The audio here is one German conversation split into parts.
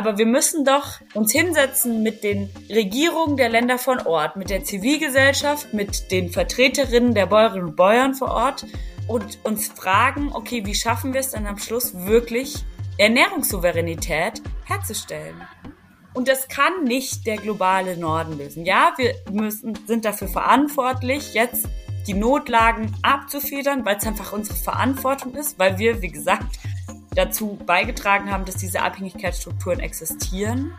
Aber wir müssen doch uns hinsetzen mit den Regierungen der Länder von Ort, mit der Zivilgesellschaft, mit den Vertreterinnen der Bäuerinnen und Bäuern vor Ort und uns fragen, okay, wie schaffen wir es dann am Schluss wirklich Ernährungssouveränität herzustellen? Und das kann nicht der globale Norden lösen. Ja, wir müssen, sind dafür verantwortlich, jetzt die Notlagen abzufedern, weil es einfach unsere Verantwortung ist, weil wir, wie gesagt, dazu beigetragen haben, dass diese Abhängigkeitsstrukturen existieren.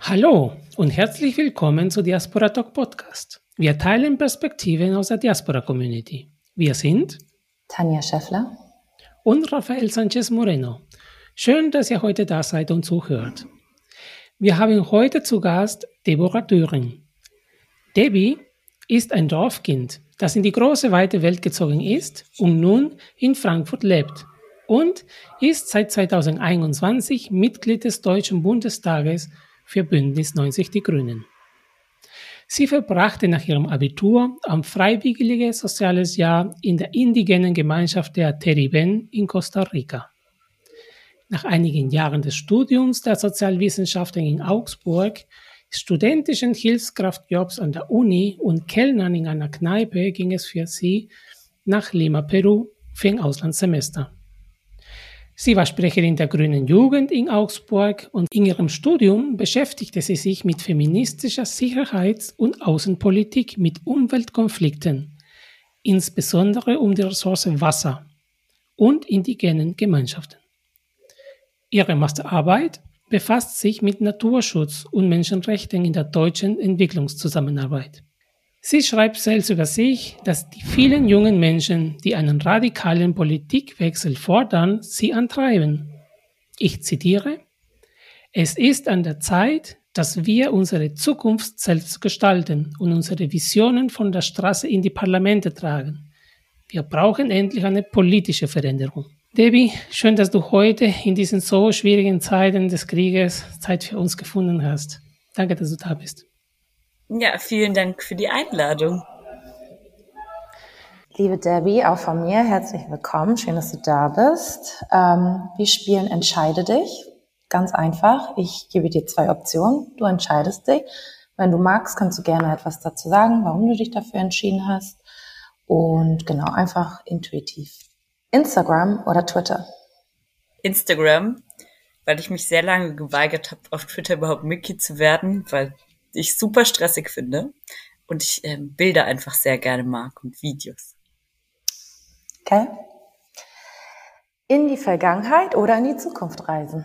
Hallo und herzlich willkommen zu Diaspora Talk Podcast. Wir teilen Perspektiven aus der Diaspora Community. Wir sind Tanja Schäffler und Rafael Sanchez Moreno. Schön, dass ihr heute da seid und zuhört. Wir haben heute zu Gast Deborah Döring. Debbie ist ein Dorfkind, das in die große weite Welt gezogen ist und nun in Frankfurt lebt und ist seit 2021 Mitglied des Deutschen Bundestages für Bündnis 90 Die Grünen. Sie verbrachte nach ihrem Abitur ein freiwilliges soziales Jahr in der indigenen Gemeinschaft der Teriben in Costa Rica. Nach einigen Jahren des Studiums der Sozialwissenschaften in Augsburg, studentischen Hilfskraftjobs an der Uni und Kellnern in einer Kneipe ging es für sie nach Lima, Peru für ein Auslandssemester. Sie war Sprecherin der Grünen Jugend in Augsburg und in ihrem Studium beschäftigte sie sich mit feministischer Sicherheits- und Außenpolitik mit Umweltkonflikten, insbesondere um die Ressource Wasser und indigenen Gemeinschaften. Ihre Masterarbeit befasst sich mit Naturschutz und Menschenrechten in der deutschen Entwicklungszusammenarbeit. Sie schreibt selbst über sich, dass die vielen jungen Menschen, die einen radikalen Politikwechsel fordern, sie antreiben. Ich zitiere, es ist an der Zeit, dass wir unsere Zukunft selbst gestalten und unsere Visionen von der Straße in die Parlamente tragen. Wir brauchen endlich eine politische Veränderung. Debbie, schön, dass du heute in diesen so schwierigen Zeiten des Krieges Zeit für uns gefunden hast. Danke, dass du da bist. Ja, vielen Dank für die Einladung. Liebe Debbie, auch von mir herzlich willkommen. Schön, dass du da bist. Ähm, wir spielen Entscheide dich. Ganz einfach. Ich gebe dir zwei Optionen. Du entscheidest dich. Wenn du magst, kannst du gerne etwas dazu sagen, warum du dich dafür entschieden hast. Und genau, einfach intuitiv. Instagram oder Twitter? Instagram, weil ich mich sehr lange geweigert habe, auf Twitter überhaupt Mickey zu werden, weil ich super stressig finde und ich ähm, Bilder einfach sehr gerne mag und Videos. Okay. In die Vergangenheit oder in die Zukunft reisen?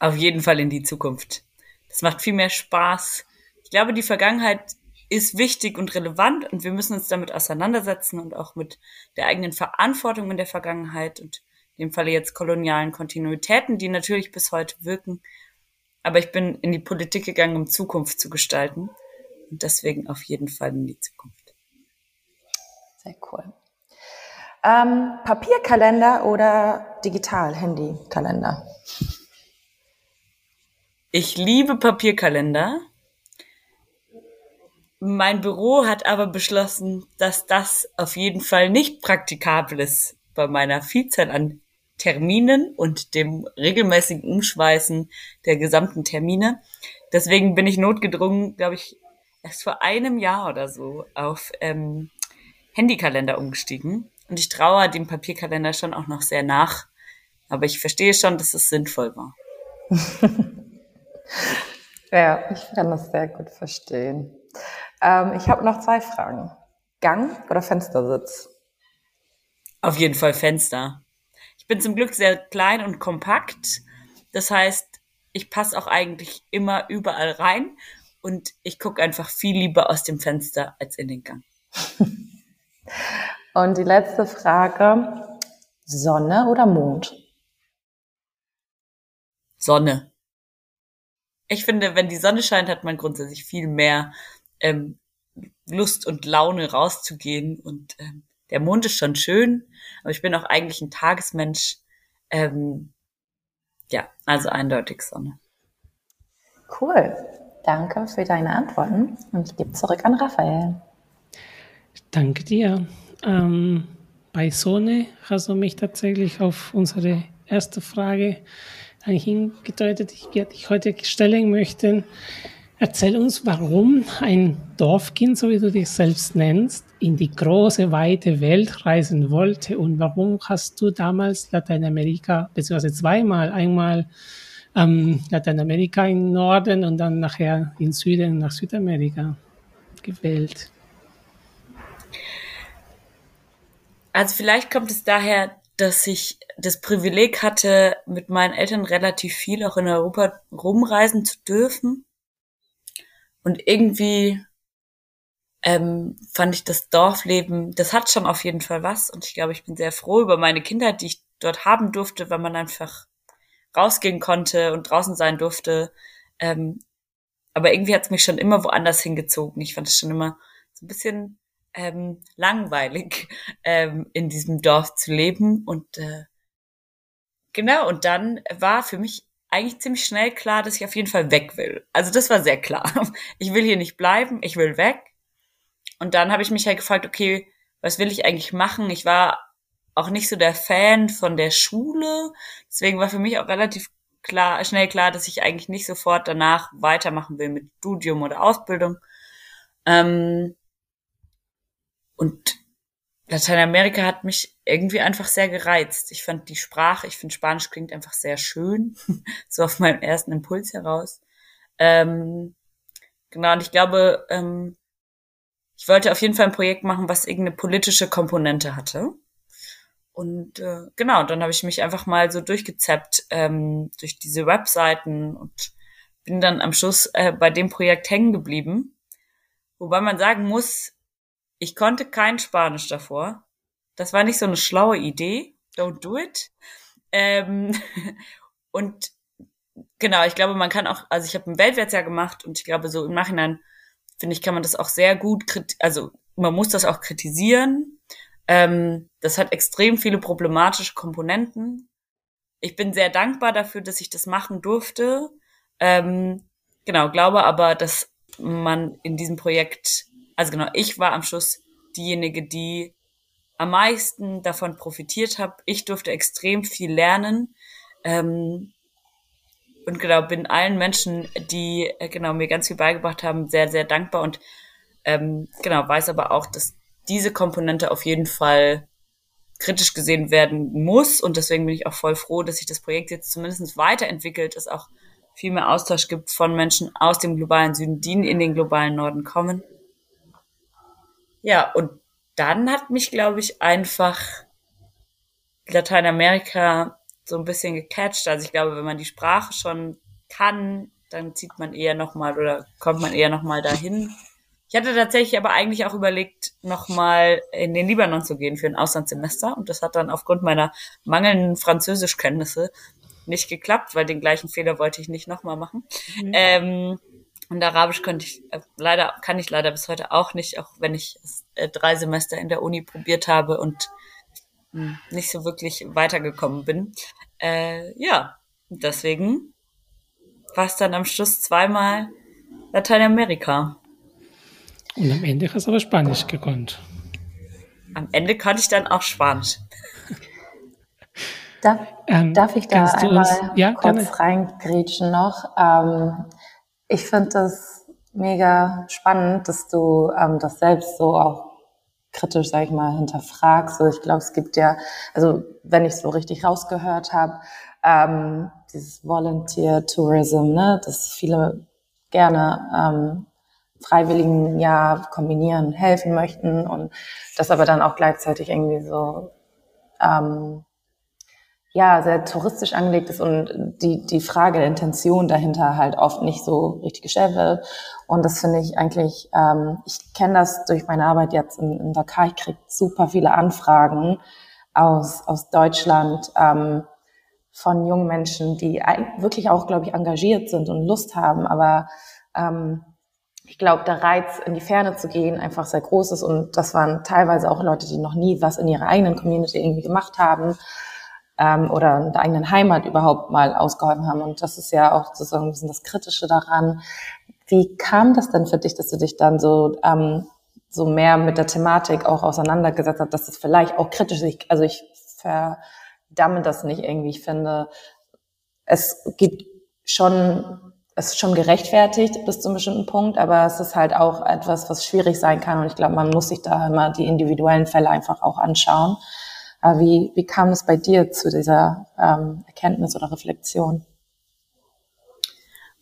Auf jeden Fall in die Zukunft. Das macht viel mehr Spaß. Ich glaube, die Vergangenheit ist wichtig und relevant und wir müssen uns damit auseinandersetzen und auch mit der eigenen Verantwortung in der Vergangenheit und in dem Falle jetzt kolonialen Kontinuitäten, die natürlich bis heute wirken, aber ich bin in die Politik gegangen, um Zukunft zu gestalten. Und deswegen auf jeden Fall in die Zukunft. Sehr cool. Ähm, Papierkalender oder digital Handykalender? Ich liebe Papierkalender. Mein Büro hat aber beschlossen, dass das auf jeden Fall nicht praktikabel ist bei meiner Vielzahl an Terminen und dem regelmäßigen Umschweißen der gesamten Termine. Deswegen bin ich notgedrungen, glaube ich, erst vor einem Jahr oder so auf ähm, Handykalender umgestiegen. Und ich traue dem Papierkalender schon auch noch sehr nach. Aber ich verstehe schon, dass es sinnvoll war. ja, ich kann das sehr gut verstehen. Ähm, ich habe noch zwei Fragen. Gang oder Fenstersitz? Auf jeden Fall Fenster bin zum Glück sehr klein und kompakt. Das heißt, ich passe auch eigentlich immer überall rein und ich gucke einfach viel lieber aus dem Fenster als in den Gang. Und die letzte Frage, Sonne oder Mond? Sonne. Ich finde, wenn die Sonne scheint, hat man grundsätzlich viel mehr ähm, Lust und Laune rauszugehen und ähm, der Mond ist schon schön, aber ich bin auch eigentlich ein Tagesmensch. Ähm, ja, also eindeutig Sonne. Cool. Danke für deine Antworten und ich gebe zurück an Raphael. Danke dir. Ähm, bei Sonne hast du mich tatsächlich auf unsere erste Frage hingedeutet, die ich heute stellen möchte. Erzähl uns, warum ein Dorfkind, so wie du dich selbst nennst, in die große, weite Welt reisen wollte und warum hast du damals Lateinamerika, beziehungsweise zweimal, einmal ähm, Lateinamerika im Norden und dann nachher in Süden nach Südamerika gewählt? Also vielleicht kommt es daher, dass ich das Privileg hatte, mit meinen Eltern relativ viel auch in Europa rumreisen zu dürfen und irgendwie ähm, fand ich das Dorfleben, das hat schon auf jeden Fall was. Und ich glaube, ich bin sehr froh über meine Kindheit, die ich dort haben durfte, weil man einfach rausgehen konnte und draußen sein durfte. Ähm, aber irgendwie hat es mich schon immer woanders hingezogen. Ich fand es schon immer so ein bisschen ähm, langweilig, ähm, in diesem Dorf zu leben. Und äh, genau, und dann war für mich eigentlich ziemlich schnell klar, dass ich auf jeden Fall weg will. Also das war sehr klar. Ich will hier nicht bleiben, ich will weg. Und dann habe ich mich halt gefragt, okay, was will ich eigentlich machen? Ich war auch nicht so der Fan von der Schule. Deswegen war für mich auch relativ klar, schnell klar, dass ich eigentlich nicht sofort danach weitermachen will mit Studium oder Ausbildung. Ähm, und Lateinamerika hat mich irgendwie einfach sehr gereizt. Ich fand die Sprache, ich finde Spanisch klingt einfach sehr schön, so auf meinem ersten Impuls heraus. Ähm, genau, und ich glaube, ähm, ich wollte auf jeden Fall ein Projekt machen, was irgendeine politische Komponente hatte. Und äh, genau, dann habe ich mich einfach mal so durchgezappt ähm, durch diese Webseiten und bin dann am Schluss äh, bei dem Projekt hängen geblieben. Wobei man sagen muss, ich konnte kein Spanisch davor. Das war nicht so eine schlaue Idee. Don't do it. Ähm, und genau, ich glaube, man kann auch, also ich habe ein Weltwärtsjahr gemacht und ich glaube, so im Nachhinein, finde ich, kann man das auch sehr gut, also man muss das auch kritisieren. Ähm, das hat extrem viele problematische Komponenten. Ich bin sehr dankbar dafür, dass ich das machen durfte. Ähm, genau, glaube aber, dass man in diesem Projekt also genau, ich war am Schluss diejenige, die am meisten davon profitiert habe. Ich durfte extrem viel lernen. Ähm, und genau, bin allen Menschen, die äh, genau mir ganz viel beigebracht haben, sehr, sehr dankbar und ähm, genau, weiß aber auch, dass diese Komponente auf jeden Fall kritisch gesehen werden muss und deswegen bin ich auch voll froh, dass sich das Projekt jetzt zumindest weiterentwickelt, es auch viel mehr Austausch gibt von Menschen aus dem globalen Süden, die in den globalen Norden kommen. Ja, und dann hat mich, glaube ich, einfach Lateinamerika so ein bisschen gecatcht. Also ich glaube, wenn man die Sprache schon kann, dann zieht man eher nochmal oder kommt man eher nochmal dahin. Ich hatte tatsächlich aber eigentlich auch überlegt, nochmal in den Libanon zu gehen für ein Auslandssemester. Und das hat dann aufgrund meiner mangelnden Französischkenntnisse nicht geklappt, weil den gleichen Fehler wollte ich nicht nochmal machen. Mhm. Ähm, und Arabisch konnte ich äh, leider, kann ich leider bis heute auch nicht, auch wenn ich äh, drei Semester in der Uni probiert habe und mh, hm, nicht so wirklich weitergekommen bin. Äh, ja, deswegen war es dann am Schluss zweimal Lateinamerika. Und am Ende hast du aber Spanisch gekonnt. Am Ende konnte ich dann auch Spanisch. Darf, ähm, darf ich da einmal uns, ja, kurz reingrätschen noch? Ähm, ich finde das mega spannend, dass du ähm, das selbst so auch kritisch, sag ich mal, hinterfragst. So, ich glaube, es gibt ja, also wenn ich so richtig rausgehört habe, ähm, dieses Volunteer Tourism, ne, dass viele gerne ähm, freiwilligen ja kombinieren, helfen möchten und das aber dann auch gleichzeitig irgendwie so ähm, ja, sehr touristisch angelegt ist und die, die Frage der Intention dahinter halt oft nicht so richtig gestellt wird. Und das finde ich eigentlich, ähm, ich kenne das durch meine Arbeit jetzt in, in Dakar, ich kriege super viele Anfragen aus, aus Deutschland ähm, von jungen Menschen, die wirklich auch, glaube ich, engagiert sind und Lust haben, aber ähm, ich glaube, der Reiz, in die Ferne zu gehen, einfach sehr groß ist. Und das waren teilweise auch Leute, die noch nie was in ihrer eigenen Community irgendwie gemacht haben ähm, oder in der eigenen Heimat überhaupt mal ausgeholfen haben. Und das ist ja auch sozusagen ein bisschen das Kritische daran. Wie kam das denn für dich, dass du dich dann so ähm, so mehr mit der Thematik auch auseinandergesetzt hast, dass es vielleicht auch kritisch ist? Also ich verdamme das nicht irgendwie. Ich finde, es gibt schon es ist schon gerechtfertigt bis zu einem bestimmten Punkt, aber es ist halt auch etwas, was schwierig sein kann. Und ich glaube, man muss sich da immer die individuellen Fälle einfach auch anschauen. Wie, wie kam es bei dir zu dieser ähm, Erkenntnis oder Reflexion?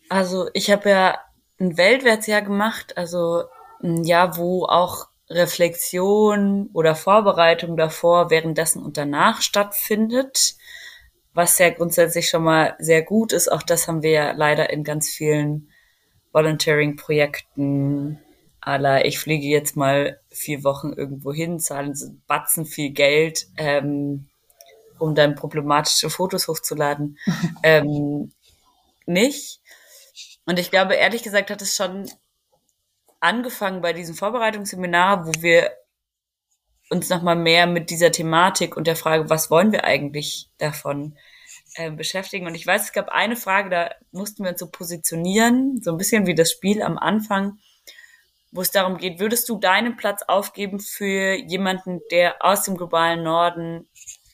Also ich habe ja ein Weltwärtsjahr gemacht, also ein Jahr, wo auch Reflexion oder Vorbereitung davor, währenddessen und danach stattfindet was ja grundsätzlich schon mal sehr gut ist. Auch das haben wir ja leider in ganz vielen Volunteering-Projekten aller, ich fliege jetzt mal vier Wochen irgendwo hin, zahlen so Batzen viel Geld, ähm, um dann problematische Fotos hochzuladen. ähm, nicht. Und ich glaube, ehrlich gesagt, hat es schon angefangen bei diesem Vorbereitungsseminar, wo wir uns nochmal mehr mit dieser Thematik und der Frage, was wollen wir eigentlich davon äh, beschäftigen. Und ich weiß, es gab eine Frage, da mussten wir uns so positionieren, so ein bisschen wie das Spiel am Anfang, wo es darum geht, würdest du deinen Platz aufgeben für jemanden, der aus dem globalen Norden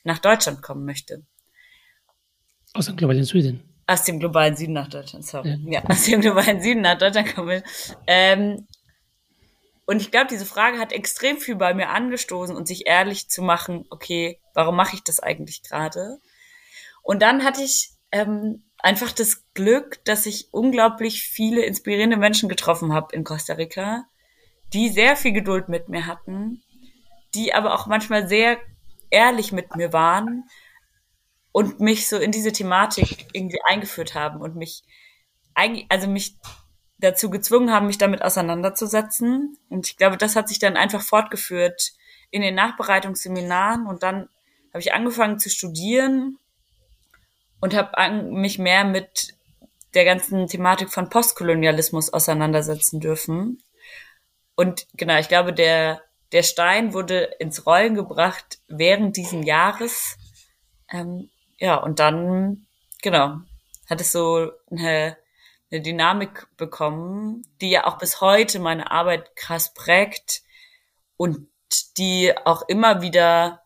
nach Deutschland kommen möchte? Aus dem globalen Süden. Aus dem globalen Süden nach Deutschland, sorry. Ja, ja aus dem globalen Süden nach Deutschland kommen. Ähm, und ich glaube, diese Frage hat extrem viel bei mir angestoßen und sich ehrlich zu machen, okay, warum mache ich das eigentlich gerade? Und dann hatte ich ähm, einfach das Glück, dass ich unglaublich viele inspirierende Menschen getroffen habe in Costa Rica, die sehr viel Geduld mit mir hatten, die aber auch manchmal sehr ehrlich mit mir waren und mich so in diese Thematik irgendwie eingeführt haben und mich eigentlich, also mich dazu gezwungen haben, mich damit auseinanderzusetzen. Und ich glaube, das hat sich dann einfach fortgeführt in den Nachbereitungsseminaren und dann habe ich angefangen zu studieren und habe mich mehr mit der ganzen Thematik von Postkolonialismus auseinandersetzen dürfen. Und genau, ich glaube, der, der Stein wurde ins Rollen gebracht während diesen Jahres. Ähm, ja, und dann, genau, hat es so eine eine Dynamik bekommen, die ja auch bis heute meine Arbeit krass prägt und die auch immer wieder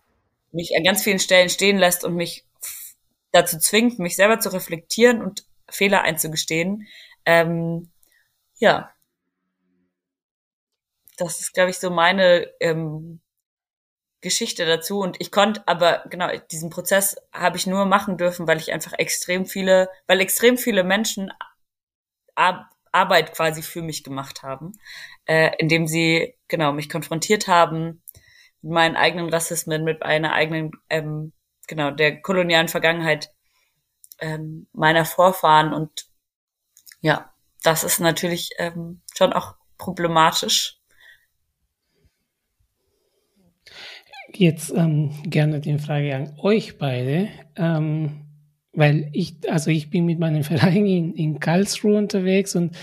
mich an ganz vielen Stellen stehen lässt und mich dazu zwingt, mich selber zu reflektieren und Fehler einzugestehen. Ähm, ja, das ist, glaube ich, so meine ähm, Geschichte dazu. Und ich konnte, aber genau, diesen Prozess habe ich nur machen dürfen, weil ich einfach extrem viele, weil extrem viele Menschen Ar Arbeit quasi für mich gemacht haben, äh, indem sie genau mich konfrontiert haben mit meinen eigenen Rassismen, mit einer eigenen ähm, genau der kolonialen Vergangenheit ähm, meiner Vorfahren und ja, das ist natürlich ähm, schon auch problematisch. Jetzt ähm, gerne die Frage an euch beide. Ähm, weil ich, also ich bin mit meinem Verein in, in Karlsruhe unterwegs und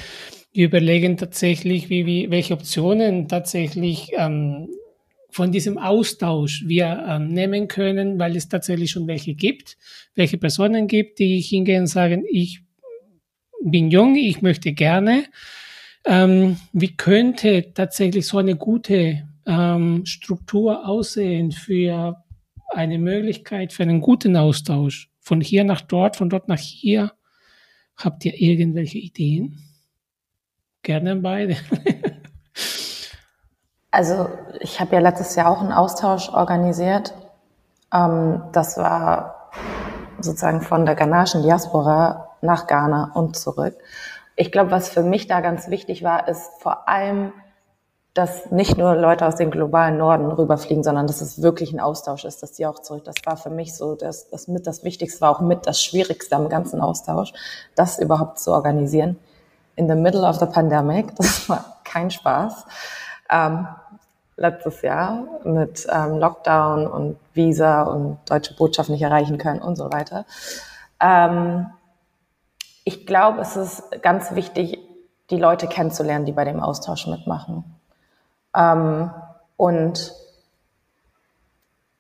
wir überlegen tatsächlich, wie, wie, welche Optionen tatsächlich ähm, von diesem Austausch wir ähm, nehmen können, weil es tatsächlich schon welche gibt, welche Personen gibt, die hingehen und sagen, ich bin jung, ich möchte gerne. Ähm, wie könnte tatsächlich so eine gute ähm, Struktur aussehen für eine Möglichkeit für einen guten Austausch? von hier nach dort, von dort nach hier. Habt ihr irgendwelche Ideen? Gerne beide. also ich habe ja letztes Jahr auch einen Austausch organisiert. Ähm, das war sozusagen von der ghanaischen Diaspora nach Ghana und zurück. Ich glaube, was für mich da ganz wichtig war, ist vor allem dass nicht nur Leute aus dem globalen Norden rüberfliegen, sondern dass es wirklich ein Austausch ist, dass die auch zurück. Das war für mich so das, das mit das Wichtigste, war auch mit das Schwierigste am ganzen Austausch, das überhaupt zu organisieren. In the middle of the pandemic, das war kein Spaß. Ähm, letztes Jahr mit ähm, Lockdown und Visa und deutsche Botschaft nicht erreichen können und so weiter. Ähm, ich glaube, es ist ganz wichtig, die Leute kennenzulernen, die bei dem Austausch mitmachen. Ähm, und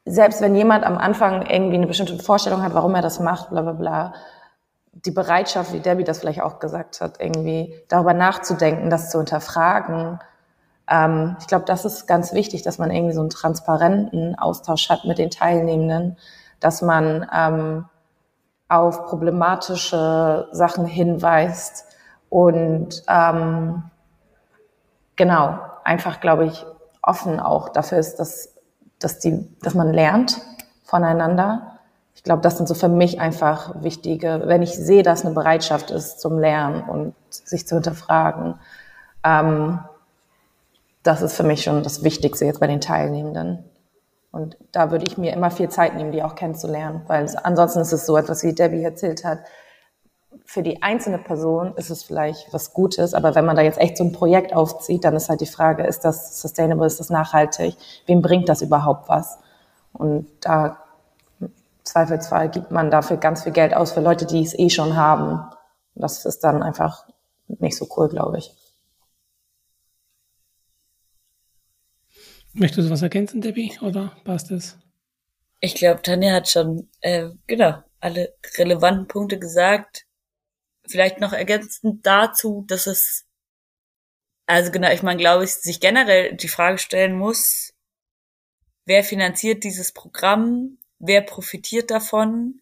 selbst wenn jemand am Anfang irgendwie eine bestimmte Vorstellung hat, warum er das macht, bla bla bla, die Bereitschaft, wie Debbie das vielleicht auch gesagt hat, irgendwie darüber nachzudenken, das zu hinterfragen. Ähm, ich glaube, das ist ganz wichtig, dass man irgendwie so einen transparenten Austausch hat mit den Teilnehmenden, dass man ähm, auf problematische Sachen hinweist und ähm, genau einfach, glaube ich, offen auch dafür ist, dass dass die, dass man lernt voneinander. Ich glaube, das sind so für mich einfach wichtige, wenn ich sehe, dass eine Bereitschaft ist zum Lernen und sich zu hinterfragen. Ähm, das ist für mich schon das Wichtigste jetzt bei den Teilnehmenden. Und da würde ich mir immer viel Zeit nehmen, die auch kennenzulernen, weil ansonsten ist es so etwas, wie Debbie erzählt hat. Für die einzelne Person ist es vielleicht was Gutes, aber wenn man da jetzt echt so ein Projekt aufzieht, dann ist halt die Frage, ist das sustainable, ist das nachhaltig? Wem bringt das überhaupt was? Und da Zweifelsfall gibt man dafür ganz viel Geld aus für Leute, die es eh schon haben. Und das ist dann einfach nicht so cool, glaube ich. Möchtest du was ergänzen, Debbie, oder passt es? Ich glaube, Tanja hat schon, äh, genau, alle relevanten Punkte gesagt. Vielleicht noch ergänzend dazu, dass es, also genau, ich meine, glaube ich, sich generell die Frage stellen muss, wer finanziert dieses Programm, wer profitiert davon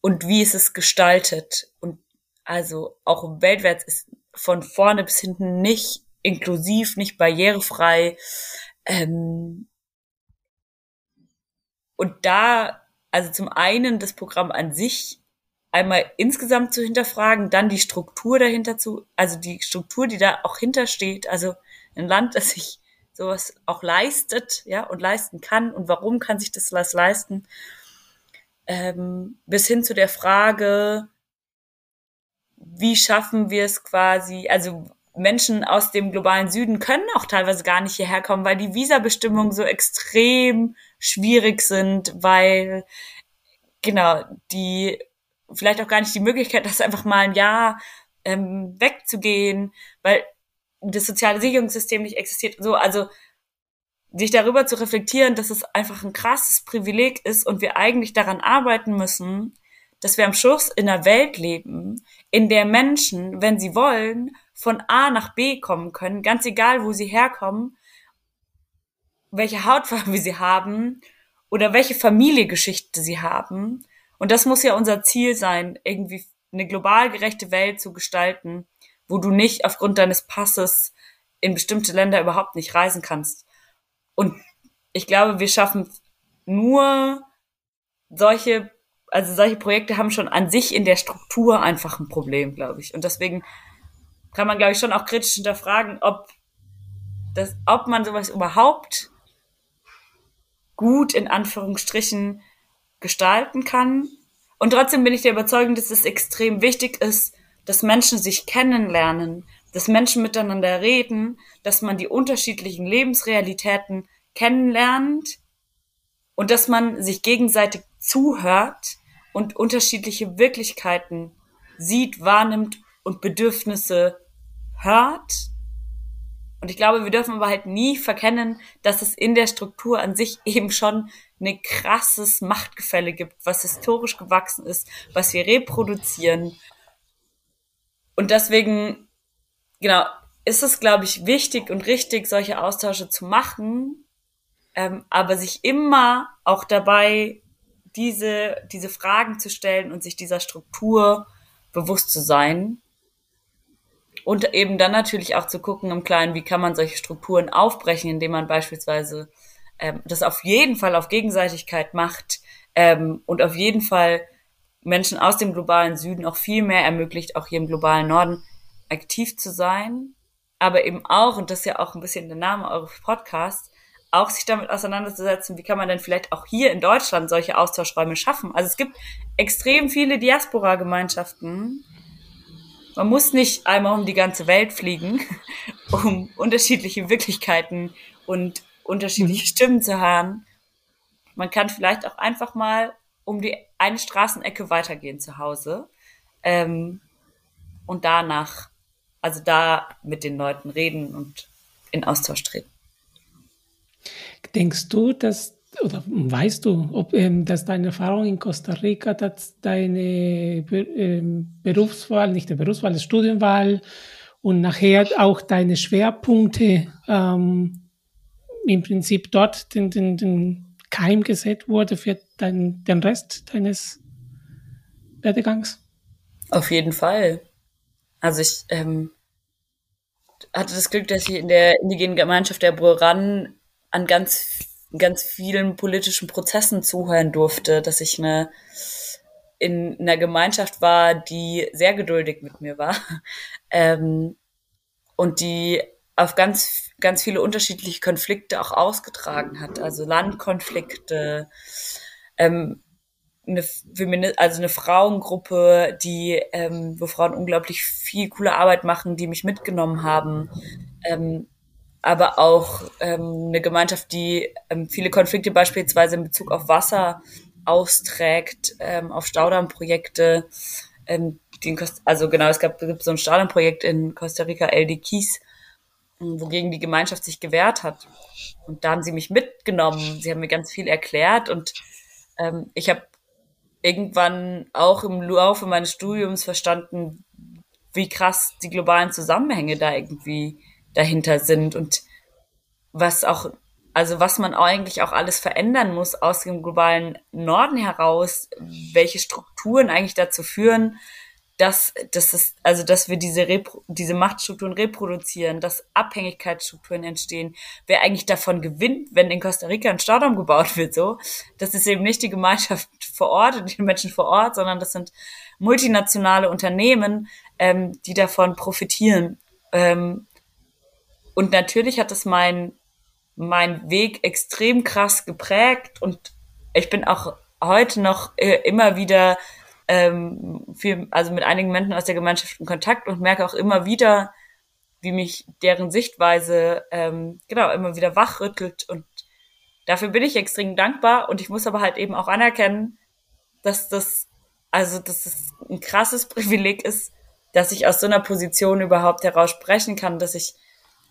und wie ist es gestaltet. Und also auch weltweit ist von vorne bis hinten nicht inklusiv, nicht barrierefrei. Ähm, und da, also zum einen das Programm an sich einmal insgesamt zu hinterfragen, dann die Struktur dahinter zu, also die Struktur, die da auch hintersteht, also ein Land, das sich sowas auch leistet, ja, und leisten kann und warum kann sich das was leisten, ähm, bis hin zu der Frage, wie schaffen wir es quasi, also Menschen aus dem globalen Süden können auch teilweise gar nicht hierher kommen, weil die Visabestimmungen so extrem schwierig sind, weil genau die vielleicht auch gar nicht die Möglichkeit, das einfach mal ein Jahr ähm, wegzugehen, weil das soziale Sicherungssystem nicht existiert. So, also sich darüber zu reflektieren, dass es einfach ein krasses Privileg ist und wir eigentlich daran arbeiten müssen, dass wir am Schluss in einer Welt leben, in der Menschen, wenn sie wollen, von A nach B kommen können, ganz egal, wo sie herkommen, welche Hautfarbe sie haben oder welche Familiegeschichte sie haben. Und das muss ja unser Ziel sein, irgendwie eine global gerechte Welt zu gestalten, wo du nicht aufgrund deines Passes in bestimmte Länder überhaupt nicht reisen kannst. Und ich glaube, wir schaffen nur solche also solche Projekte haben schon an sich in der Struktur einfach ein Problem, glaube ich. Und deswegen kann man, glaube ich, schon auch kritisch hinterfragen, ob das, ob man sowas überhaupt gut in Anführungsstrichen gestalten kann. Und trotzdem bin ich der Überzeugung, dass es extrem wichtig ist, dass Menschen sich kennenlernen, dass Menschen miteinander reden, dass man die unterschiedlichen Lebensrealitäten kennenlernt und dass man sich gegenseitig zuhört und unterschiedliche Wirklichkeiten sieht, wahrnimmt und Bedürfnisse hört. Und ich glaube, wir dürfen aber halt nie verkennen, dass es in der Struktur an sich eben schon ein krasses Machtgefälle gibt, was historisch gewachsen ist, was wir reproduzieren. Und deswegen, genau, ist es, glaube ich, wichtig und richtig, solche Austausche zu machen, ähm, aber sich immer auch dabei diese, diese Fragen zu stellen und sich dieser Struktur bewusst zu sein. Und eben dann natürlich auch zu gucken im Kleinen, wie kann man solche Strukturen aufbrechen, indem man beispielsweise ähm, das auf jeden Fall auf Gegenseitigkeit macht ähm, und auf jeden Fall Menschen aus dem globalen Süden auch viel mehr ermöglicht, auch hier im globalen Norden aktiv zu sein. Aber eben auch, und das ist ja auch ein bisschen der Name eures Podcasts, auch sich damit auseinanderzusetzen, wie kann man denn vielleicht auch hier in Deutschland solche Austauschräume schaffen. Also es gibt extrem viele Diaspora-Gemeinschaften. Man muss nicht einmal um die ganze Welt fliegen, um unterschiedliche Wirklichkeiten und unterschiedliche mhm. Stimmen zu hören. Man kann vielleicht auch einfach mal um die eine Straßenecke weitergehen zu Hause ähm, und danach, also da mit den Leuten reden und in Austausch treten. Denkst du, dass oder weißt du, ob ähm, dass deine Erfahrung in Costa Rica, dass deine ähm, Berufswahl, nicht der Berufswahl, die Studienwahl und nachher auch deine Schwerpunkte ähm, im Prinzip dort den, den, den Keim gesetzt wurde für dein, den Rest deines Werdegangs? Auf jeden Fall. Also ich ähm, hatte das Glück, dass ich in der indigenen Gemeinschaft der Buran an ganz, ganz vielen politischen Prozessen zuhören durfte, dass ich eine, in einer Gemeinschaft war, die sehr geduldig mit mir war ähm, und die auf ganz, ganz viele unterschiedliche Konflikte auch ausgetragen hat. Also Landkonflikte, ähm, eine, also eine Frauengruppe, die, ähm, wo Frauen unglaublich viel coole Arbeit machen, die mich mitgenommen haben. Ähm, aber auch ähm, eine Gemeinschaft, die ähm, viele Konflikte beispielsweise in Bezug auf Wasser austrägt, ähm, auf Staudammprojekte. Ähm, die in Costa, also genau, es gab, gibt so ein Staudammprojekt in Costa Rica, El de Quis, wogegen die Gemeinschaft sich gewehrt hat. Und da haben sie mich mitgenommen. Sie haben mir ganz viel erklärt und ähm, ich habe irgendwann auch im Laufe meines Studiums verstanden, wie krass die globalen Zusammenhänge da irgendwie dahinter sind und was auch, also was man eigentlich auch alles verändern muss aus dem globalen Norden heraus, welche Strukturen eigentlich dazu führen, dass, dass es, also dass wir diese, Repro diese Machtstrukturen reproduzieren, dass Abhängigkeitsstrukturen entstehen, wer eigentlich davon gewinnt, wenn in Costa Rica ein Staudamm gebaut wird, so. Das ist eben nicht die Gemeinschaft vor Ort und die Menschen vor Ort, sondern das sind multinationale Unternehmen, ähm, die davon profitieren. Ähm, und natürlich hat es mein, mein Weg extrem krass geprägt und ich bin auch heute noch äh, immer wieder ähm, viel, also mit einigen Menschen aus der Gemeinschaft in Kontakt und merke auch immer wieder, wie mich deren Sichtweise ähm, genau immer wieder wachrüttelt. Und dafür bin ich extrem dankbar und ich muss aber halt eben auch anerkennen, dass das also dass es ein krasses Privileg ist, dass ich aus so einer Position überhaupt heraus sprechen kann, dass ich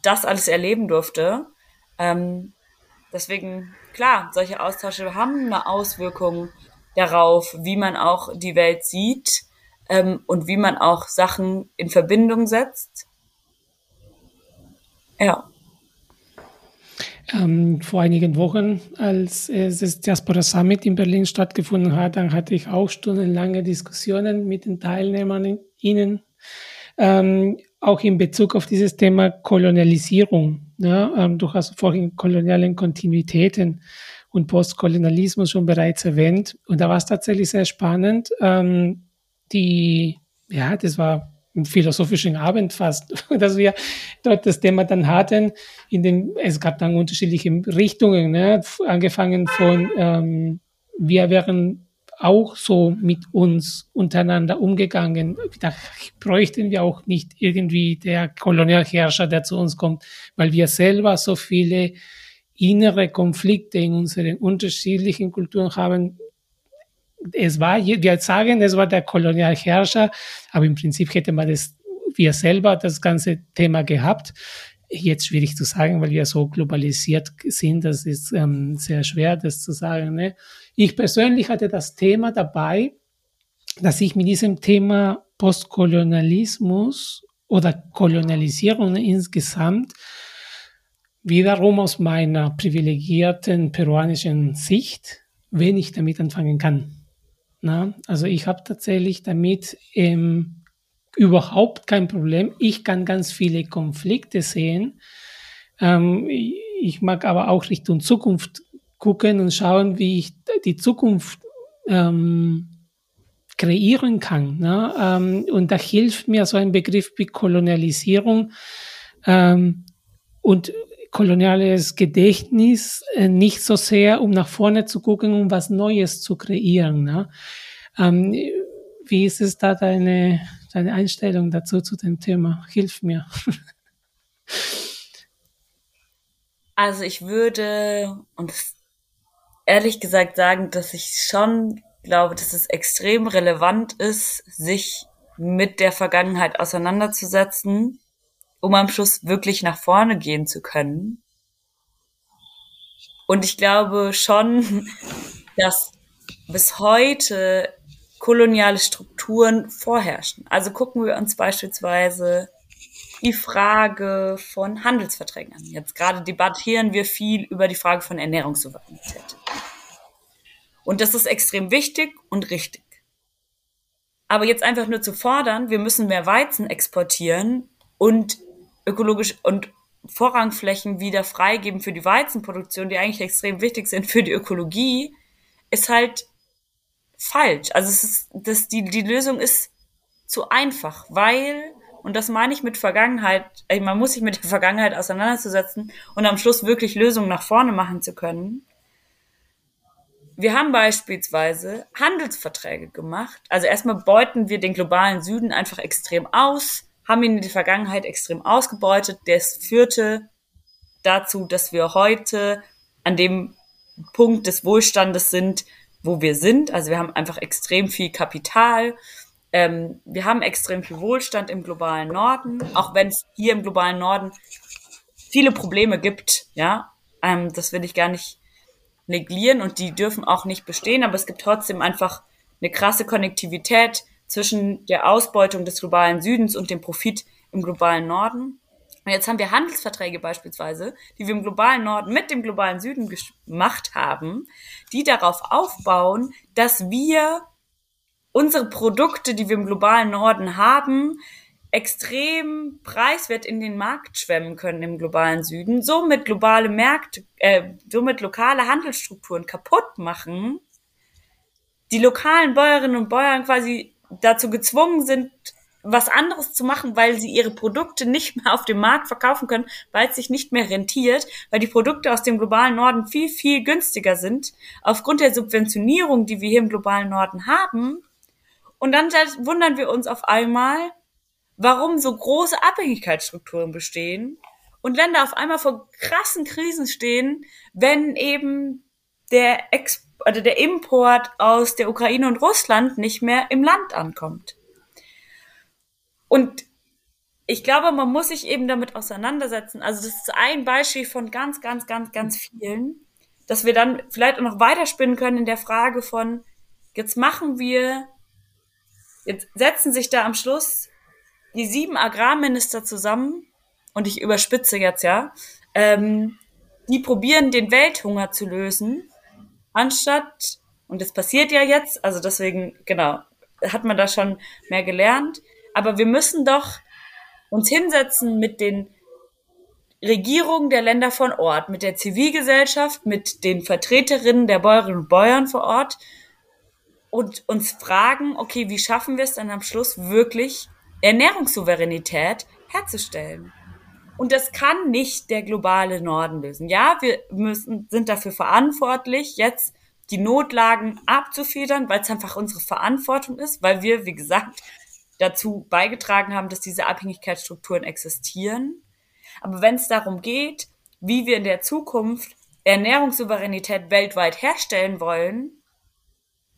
das alles erleben durfte. Ähm, deswegen klar, solche Austausche haben eine Auswirkung darauf, wie man auch die Welt sieht ähm, und wie man auch Sachen in Verbindung setzt. Ja. Ähm, vor einigen Wochen, als das Diaspora Summit in Berlin stattgefunden hat, dann hatte ich auch stundenlange Diskussionen mit den Teilnehmern, ihnen, ähm, auch in Bezug auf dieses Thema Kolonialisierung. Ja, ähm, du hast vorhin kolonialen Kontinuitäten und Postkolonialismus schon bereits erwähnt. Und da war es tatsächlich sehr spannend. Ähm, die, ja, das war ein philosophischen Abend fast, dass wir dort das Thema dann hatten. In dem, es gab dann unterschiedliche Richtungen, ne? angefangen von, ähm, wir wären auch so mit uns untereinander umgegangen. Da bräuchten wir auch nicht irgendwie der Kolonialherrscher, der zu uns kommt, weil wir selber so viele innere Konflikte in unseren unterschiedlichen Kulturen haben. Es war, wir sagen, es war der Kolonialherrscher, aber im Prinzip hätte man das, wir selber das ganze Thema gehabt. Jetzt schwierig zu sagen, weil wir so globalisiert sind, das ist ähm, sehr schwer, das zu sagen. Ne? Ich persönlich hatte das Thema dabei, dass ich mit diesem Thema Postkolonialismus oder Kolonialisierung insgesamt wiederum aus meiner privilegierten peruanischen Sicht wenig damit anfangen kann. Na, also ich habe tatsächlich damit ähm, überhaupt kein Problem. Ich kann ganz viele Konflikte sehen. Ähm, ich mag aber auch Richtung Zukunft gucken und schauen, wie ich die Zukunft ähm, kreieren kann. Ne? Ähm, und da hilft mir so ein Begriff wie Kolonialisierung. Ähm, und koloniales Gedächtnis äh, nicht so sehr, um nach vorne zu gucken, um was Neues zu kreieren. Ne? Ähm, wie ist es da deine, deine Einstellung dazu zu dem Thema? Hilf mir. Also ich würde und ehrlich gesagt sagen, dass ich schon glaube, dass es extrem relevant ist, sich mit der Vergangenheit auseinanderzusetzen um am Schluss wirklich nach vorne gehen zu können. Und ich glaube schon, dass bis heute koloniale Strukturen vorherrschen. Also gucken wir uns beispielsweise die Frage von Handelsverträgen an. Jetzt gerade debattieren wir viel über die Frage von Ernährungssouveränität. Und das ist extrem wichtig und richtig. Aber jetzt einfach nur zu fordern, wir müssen mehr Weizen exportieren und ökologisch und Vorrangflächen wieder freigeben für die Weizenproduktion, die eigentlich extrem wichtig sind für die Ökologie, ist halt falsch. Also es ist, das, die, die Lösung ist zu einfach, weil, und das meine ich mit Vergangenheit, man muss sich mit der Vergangenheit auseinanderzusetzen und am Schluss wirklich Lösungen nach vorne machen zu können. Wir haben beispielsweise Handelsverträge gemacht. Also erstmal beuten wir den globalen Süden einfach extrem aus, haben ihn in der Vergangenheit extrem ausgebeutet. Das führte dazu, dass wir heute an dem Punkt des Wohlstandes sind, wo wir sind. Also wir haben einfach extrem viel Kapital. Ähm, wir haben extrem viel Wohlstand im globalen Norden, auch wenn es hier im globalen Norden viele Probleme gibt. Ja, ähm, das will ich gar nicht neglieren und die dürfen auch nicht bestehen, aber es gibt trotzdem einfach eine krasse Konnektivität zwischen der Ausbeutung des globalen Südens und dem Profit im globalen Norden. Und jetzt haben wir Handelsverträge beispielsweise, die wir im globalen Norden mit dem globalen Süden gemacht haben, die darauf aufbauen, dass wir unsere Produkte, die wir im globalen Norden haben, extrem preiswert in den Markt schwemmen können im globalen Süden, somit globale Märkte, äh, somit lokale Handelsstrukturen kaputt machen, die lokalen Bäuerinnen und Bauern quasi dazu gezwungen sind, was anderes zu machen, weil sie ihre Produkte nicht mehr auf dem Markt verkaufen können, weil es sich nicht mehr rentiert, weil die Produkte aus dem globalen Norden viel, viel günstiger sind, aufgrund der Subventionierung, die wir hier im globalen Norden haben. Und dann wundern wir uns auf einmal, warum so große Abhängigkeitsstrukturen bestehen und Länder auf einmal vor krassen Krisen stehen, wenn eben der Ex also der Import aus der Ukraine und Russland nicht mehr im Land ankommt. Und ich glaube, man muss sich eben damit auseinandersetzen. Also das ist ein Beispiel von ganz, ganz, ganz, ganz vielen, dass wir dann vielleicht auch noch weiterspinnen können in der Frage von, jetzt machen wir, jetzt setzen sich da am Schluss die sieben Agrarminister zusammen, und ich überspitze jetzt ja, ähm, die probieren, den Welthunger zu lösen, anstatt, und das passiert ja jetzt, also deswegen, genau, hat man da schon mehr gelernt, aber wir müssen doch uns hinsetzen mit den Regierungen der Länder von Ort, mit der Zivilgesellschaft, mit den Vertreterinnen der Bäuerinnen und Bäuern vor Ort und uns fragen, okay, wie schaffen wir es dann am Schluss wirklich Ernährungssouveränität herzustellen. Und das kann nicht der globale Norden lösen. Ja, wir müssen, sind dafür verantwortlich, jetzt die Notlagen abzufedern, weil es einfach unsere Verantwortung ist, weil wir, wie gesagt, dazu beigetragen haben, dass diese Abhängigkeitsstrukturen existieren. Aber wenn es darum geht, wie wir in der Zukunft Ernährungssouveränität weltweit herstellen wollen,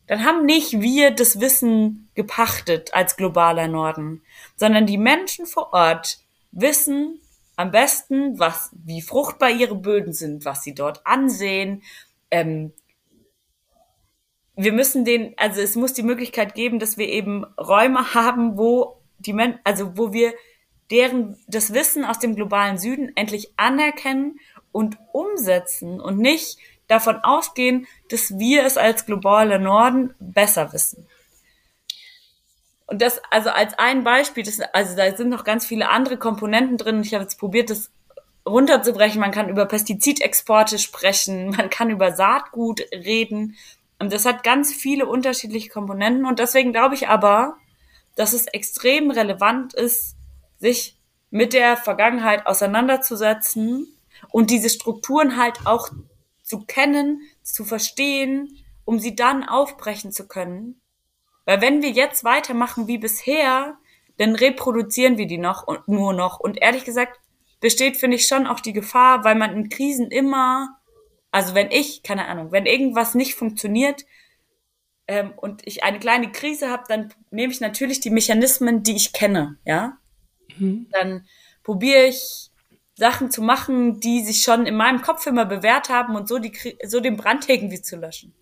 dann haben nicht wir das Wissen gepachtet als globaler Norden, sondern die Menschen vor Ort wissen am besten, was, wie fruchtbar ihre Böden sind, was sie dort ansehen. Ähm, wir müssen den, also es muss die Möglichkeit geben, dass wir eben Räume haben, wo die Men also wo wir deren das Wissen aus dem globalen Süden endlich anerkennen und umsetzen und nicht davon ausgehen, dass wir es als globaler Norden besser wissen. Und das, also als ein Beispiel, das, also da sind noch ganz viele andere Komponenten drin. Ich habe jetzt probiert, das runterzubrechen. Man kann über Pestizidexporte sprechen, man kann über Saatgut reden. Und das hat ganz viele unterschiedliche Komponenten. Und deswegen glaube ich aber, dass es extrem relevant ist, sich mit der Vergangenheit auseinanderzusetzen und diese Strukturen halt auch zu kennen, zu verstehen, um sie dann aufbrechen zu können. Weil wenn wir jetzt weitermachen wie bisher, dann reproduzieren wir die noch und nur noch. Und ehrlich gesagt besteht, finde ich, schon auch die Gefahr, weil man in Krisen immer, also wenn ich, keine Ahnung, wenn irgendwas nicht funktioniert ähm, und ich eine kleine Krise habe, dann nehme ich natürlich die Mechanismen, die ich kenne, ja. Mhm. Dann probiere ich Sachen zu machen, die sich schon in meinem Kopf immer bewährt haben und so, die, so den Brand irgendwie zu löschen.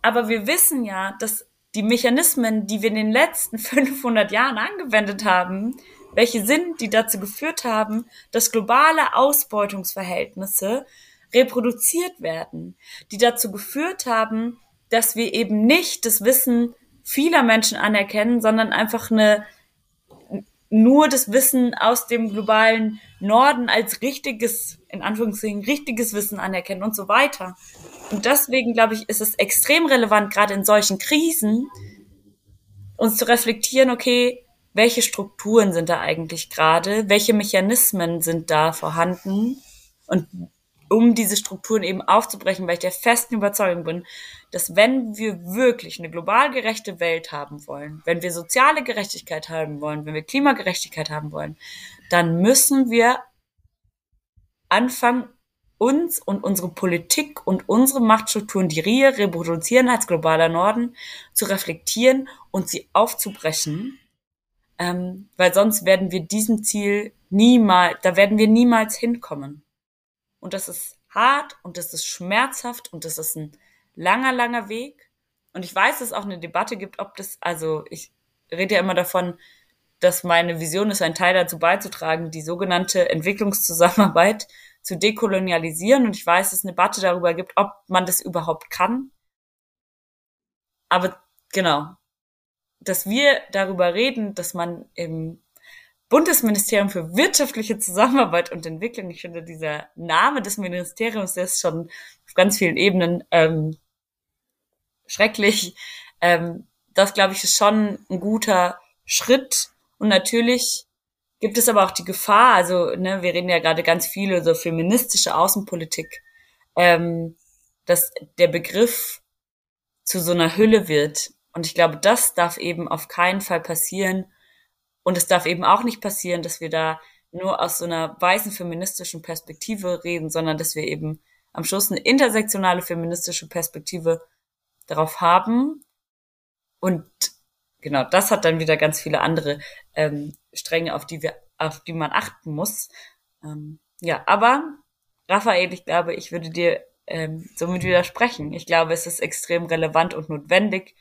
Aber wir wissen ja, dass die Mechanismen, die wir in den letzten 500 Jahren angewendet haben, welche sind, die dazu geführt haben, dass globale Ausbeutungsverhältnisse reproduziert werden, die dazu geführt haben, dass wir eben nicht das Wissen vieler Menschen anerkennen, sondern einfach eine nur das Wissen aus dem globalen Norden als richtiges, in Anführungszeichen, richtiges Wissen anerkennen und so weiter. Und deswegen, glaube ich, ist es extrem relevant, gerade in solchen Krisen, uns zu reflektieren, okay, welche Strukturen sind da eigentlich gerade, welche Mechanismen sind da vorhanden und um diese Strukturen eben aufzubrechen, weil ich der festen Überzeugung bin, dass wenn wir wirklich eine global gerechte Welt haben wollen, wenn wir soziale Gerechtigkeit haben wollen, wenn wir Klimagerechtigkeit haben wollen, dann müssen wir anfangen, uns und unsere Politik und unsere Machtstrukturen, die wir reproduzieren als globaler Norden, zu reflektieren und sie aufzubrechen, ähm, weil sonst werden wir diesem Ziel niemals, da werden wir niemals hinkommen. Und das ist hart und das ist schmerzhaft und das ist ein langer, langer Weg. Und ich weiß, dass es auch eine Debatte gibt, ob das, also ich rede ja immer davon, dass meine Vision ist, ein Teil dazu beizutragen, die sogenannte Entwicklungszusammenarbeit zu dekolonialisieren. Und ich weiß, dass es eine Debatte darüber gibt, ob man das überhaupt kann. Aber genau, dass wir darüber reden, dass man im Bundesministerium für wirtschaftliche Zusammenarbeit und Entwicklung. Ich finde, dieser Name des Ministeriums, der ist schon auf ganz vielen Ebenen ähm, schrecklich. Ähm, das, glaube ich, ist schon ein guter Schritt. Und natürlich gibt es aber auch die Gefahr, also ne, wir reden ja gerade ganz viel über so feministische Außenpolitik, ähm, dass der Begriff zu so einer Hülle wird. Und ich glaube, das darf eben auf keinen Fall passieren und es darf eben auch nicht passieren, dass wir da nur aus so einer weißen feministischen Perspektive reden, sondern dass wir eben am Schluss eine intersektionale feministische Perspektive darauf haben. Und genau, das hat dann wieder ganz viele andere ähm, Stränge, auf die wir, auf die man achten muss. Ähm, ja, aber Raphael, ich glaube, ich würde dir ähm, somit widersprechen. Ich glaube, es ist extrem relevant und notwendig,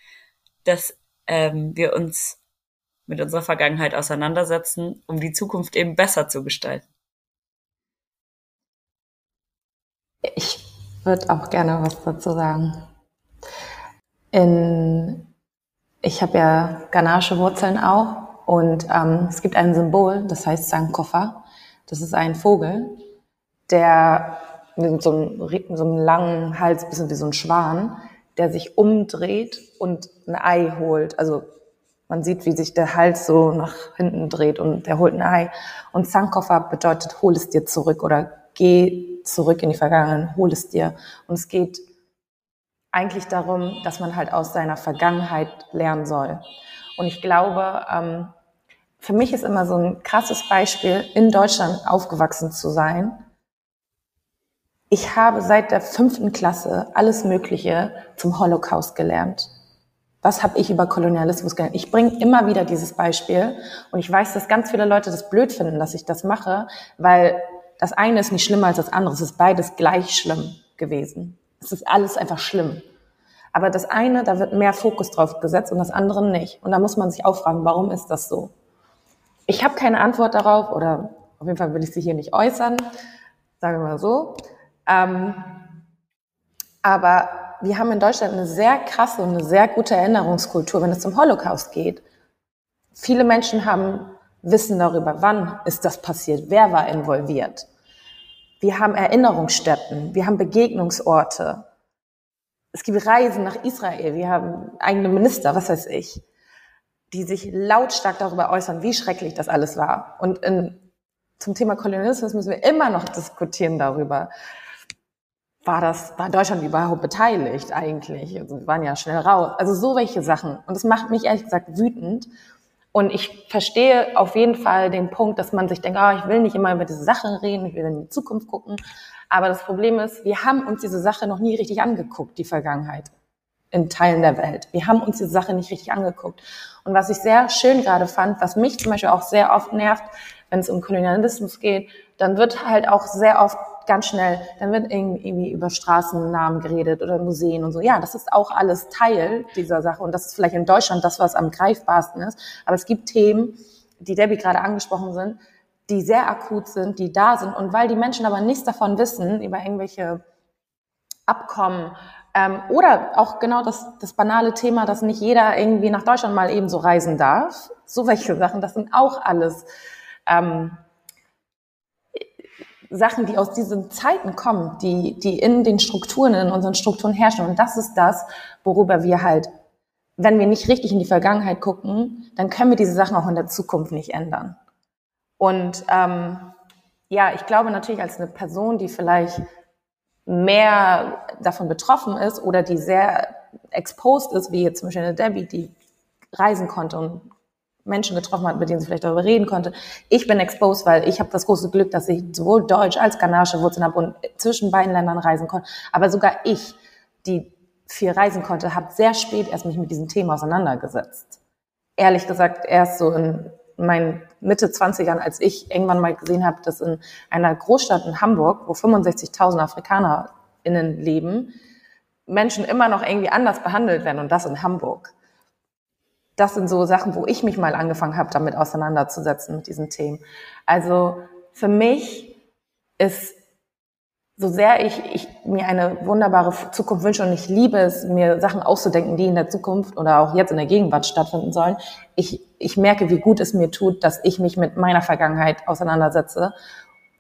dass ähm, wir uns mit unserer Vergangenheit auseinandersetzen, um die Zukunft eben besser zu gestalten. Ich würde auch gerne was dazu sagen. In, ich habe ja ghanaische Wurzeln auch und ähm, es gibt ein Symbol, das heißt Sankofa. Das ist ein Vogel, der mit so einem, so einem langen Hals, bisschen wie so ein Schwan, der sich umdreht und ein Ei holt. Also man sieht, wie sich der Hals so nach hinten dreht und der holt ein Ei. Und Sankofa bedeutet, hol es dir zurück oder geh zurück in die Vergangenheit, hol es dir. Und es geht eigentlich darum, dass man halt aus seiner Vergangenheit lernen soll. Und ich glaube, ähm, für mich ist immer so ein krasses Beispiel, in Deutschland aufgewachsen zu sein. Ich habe seit der fünften Klasse alles Mögliche zum Holocaust gelernt. Was habe ich über Kolonialismus gelernt? Ich bringe immer wieder dieses Beispiel und ich weiß, dass ganz viele Leute das blöd finden, dass ich das mache, weil das eine ist nicht schlimmer als das andere. Es ist beides gleich schlimm gewesen. Es ist alles einfach schlimm. Aber das eine, da wird mehr Fokus drauf gesetzt und das andere nicht. Und da muss man sich auch fragen, warum ist das so? Ich habe keine Antwort darauf oder auf jeden Fall will ich sie hier nicht äußern, sagen wir mal so. Ähm, aber wir haben in Deutschland eine sehr krasse und eine sehr gute Erinnerungskultur, wenn es zum Holocaust geht. Viele Menschen haben Wissen darüber, wann ist das passiert, wer war involviert. Wir haben Erinnerungsstätten, wir haben Begegnungsorte. Es gibt Reisen nach Israel, wir haben eigene Minister, was weiß ich, die sich lautstark darüber äußern, wie schrecklich das alles war. Und in, zum Thema Kolonialismus müssen wir immer noch diskutieren darüber war das, war Deutschland überhaupt beteiligt eigentlich? Also wir waren ja schnell raus. Also so welche Sachen. Und das macht mich ehrlich gesagt wütend. Und ich verstehe auf jeden Fall den Punkt, dass man sich denkt, oh, ich will nicht immer über diese Sache reden, ich will in die Zukunft gucken. Aber das Problem ist, wir haben uns diese Sache noch nie richtig angeguckt, die Vergangenheit in Teilen der Welt. Wir haben uns diese Sache nicht richtig angeguckt. Und was ich sehr schön gerade fand, was mich zum Beispiel auch sehr oft nervt, wenn es um Kolonialismus geht, dann wird halt auch sehr oft ganz schnell, dann wird irgendwie über Straßennamen geredet oder Museen und so. Ja, das ist auch alles Teil dieser Sache und das ist vielleicht in Deutschland das, was am greifbarsten ist. Aber es gibt Themen, die Debbie gerade angesprochen sind, die sehr akut sind, die da sind. Und weil die Menschen aber nichts davon wissen, über irgendwelche Abkommen, ähm, oder auch genau das, das banale Thema, dass nicht jeder irgendwie nach Deutschland mal eben so reisen darf. So welche Sachen, das sind auch alles ähm, Sachen, die aus diesen Zeiten kommen, die, die in den Strukturen, in unseren Strukturen herrschen. Und das ist das, worüber wir halt, wenn wir nicht richtig in die Vergangenheit gucken, dann können wir diese Sachen auch in der Zukunft nicht ändern. Und ähm, ja, ich glaube natürlich als eine Person, die vielleicht mehr davon betroffen ist oder die sehr exposed ist, wie jetzt zum Beispiel eine Debbie, die reisen konnte und Menschen getroffen hat, mit denen sie vielleicht darüber reden konnte. Ich bin exposed, weil ich habe das große Glück, dass ich sowohl Deutsch als ghanaische Wurzeln habe und zwischen beiden Ländern reisen konnte. Aber sogar ich, die viel reisen konnte, habe sehr spät erst mich mit diesem Thema auseinandergesetzt. Ehrlich gesagt, erst so in meinen Mitte 20ern, als ich irgendwann mal gesehen habe, dass in einer Großstadt in Hamburg, wo 65.000 AfrikanerInnen leben, Menschen immer noch irgendwie anders behandelt werden und das in Hamburg. Das sind so Sachen, wo ich mich mal angefangen habe, damit auseinanderzusetzen mit diesen Themen. Also für mich ist so sehr ich, ich mir eine wunderbare Zukunft wünsche und ich liebe es, mir Sachen auszudenken, die in der Zukunft oder auch jetzt in der Gegenwart stattfinden sollen, ich, ich merke, wie gut es mir tut, dass ich mich mit meiner Vergangenheit auseinandersetze.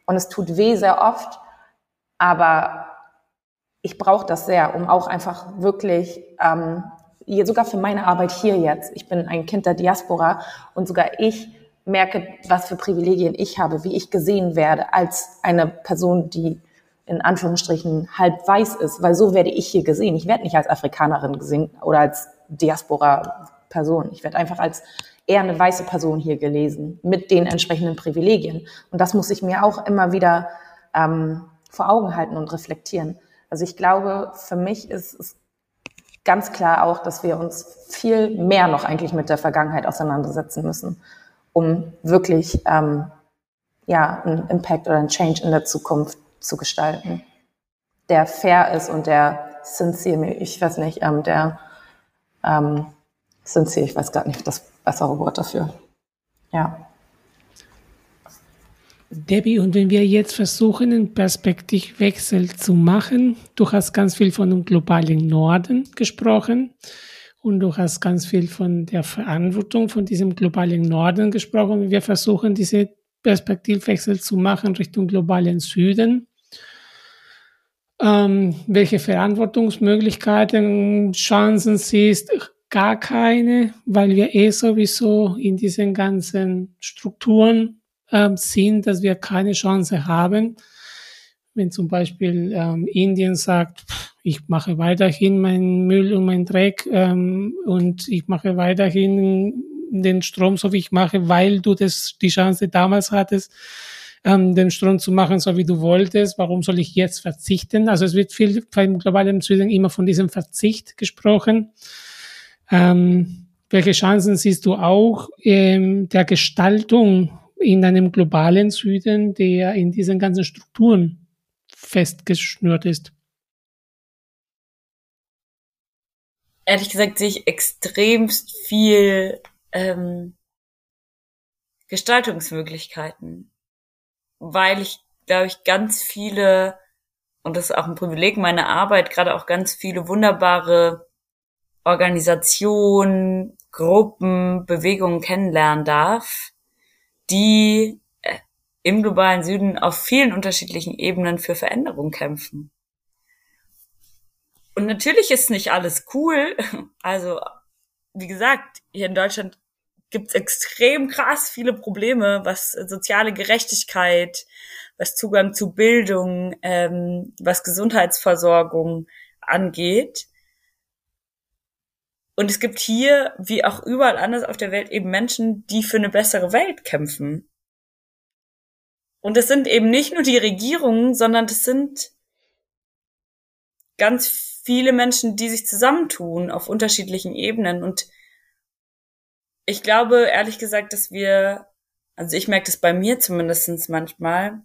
Und es tut weh sehr oft, aber ich brauche das sehr, um auch einfach wirklich, ähm, sogar für meine Arbeit hier jetzt, ich bin ein Kind der Diaspora und sogar ich merke, was für Privilegien ich habe, wie ich gesehen werde als eine Person, die in Anführungsstrichen halb weiß ist, weil so werde ich hier gesehen. Ich werde nicht als Afrikanerin gesehen oder als Diaspora-Person. Ich werde einfach als eher eine weiße Person hier gelesen mit den entsprechenden Privilegien. Und das muss ich mir auch immer wieder ähm, vor Augen halten und reflektieren. Also ich glaube, für mich ist es ganz klar auch, dass wir uns viel mehr noch eigentlich mit der Vergangenheit auseinandersetzen müssen, um wirklich ähm, ja, einen Impact oder einen Change in der Zukunft zu gestalten, der fair ist und der sincere, ich weiß nicht, ähm, der ähm, sincere, ich weiß gar nicht das bessere Wort dafür. Ja. Debbie, und wenn wir jetzt versuchen, einen Perspektivwechsel zu machen, du hast ganz viel von dem globalen Norden gesprochen und du hast ganz viel von der Verantwortung von diesem globalen Norden gesprochen. Wir versuchen, diese Perspektivwechsel zu machen Richtung globalen Süden. Ähm, welche Verantwortungsmöglichkeiten, Chancen siehst, gar keine, weil wir eh sowieso in diesen ganzen Strukturen ähm, sind, dass wir keine Chance haben. Wenn zum Beispiel ähm, Indien sagt, ich mache weiterhin meinen Müll und meinen Dreck ähm, und ich mache weiterhin den Strom so wie ich mache, weil du das die Chance damals hattest, ähm, den Strom zu machen, so wie du wolltest. Warum soll ich jetzt verzichten? Also es wird viel beim globalen Süden immer von diesem Verzicht gesprochen. Ähm, welche Chancen siehst du auch ähm, der Gestaltung in einem globalen Süden, der in diesen ganzen Strukturen festgeschnürt ist? Ehrlich gesagt sehe ich extremst viel ähm, Gestaltungsmöglichkeiten weil ich, glaube ich, ganz viele, und das ist auch ein Privileg meiner Arbeit, gerade auch ganz viele wunderbare Organisationen, Gruppen, Bewegungen kennenlernen darf, die äh, im globalen Süden auf vielen unterschiedlichen Ebenen für Veränderung kämpfen. Und natürlich ist nicht alles cool. Also, wie gesagt, hier in Deutschland gibt's extrem krass viele Probleme, was soziale Gerechtigkeit, was Zugang zu Bildung, ähm, was Gesundheitsversorgung angeht. Und es gibt hier, wie auch überall anders auf der Welt, eben Menschen, die für eine bessere Welt kämpfen. Und es sind eben nicht nur die Regierungen, sondern das sind ganz viele Menschen, die sich zusammentun auf unterschiedlichen Ebenen und ich glaube ehrlich gesagt, dass wir also ich merke das bei mir zumindestens manchmal,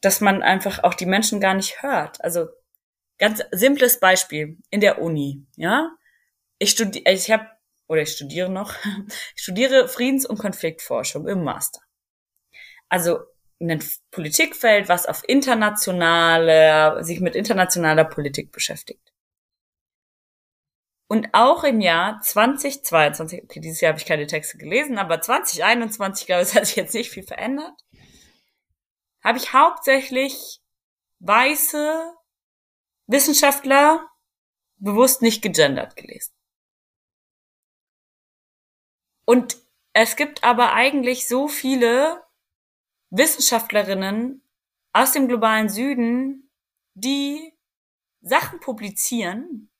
dass man einfach auch die Menschen gar nicht hört. Also ganz simples Beispiel in der Uni, ja. Ich studiere, ich habe oder ich studiere noch, ich studiere Friedens- und Konfliktforschung im Master. Also ein Politikfeld, was auf internationale, sich mit internationaler Politik beschäftigt. Und auch im Jahr 2022, okay, dieses Jahr habe ich keine Texte gelesen, aber 2021, glaube ich, hat sich jetzt nicht viel verändert, habe ich hauptsächlich weiße Wissenschaftler bewusst nicht gegendert gelesen. Und es gibt aber eigentlich so viele Wissenschaftlerinnen aus dem globalen Süden, die Sachen publizieren,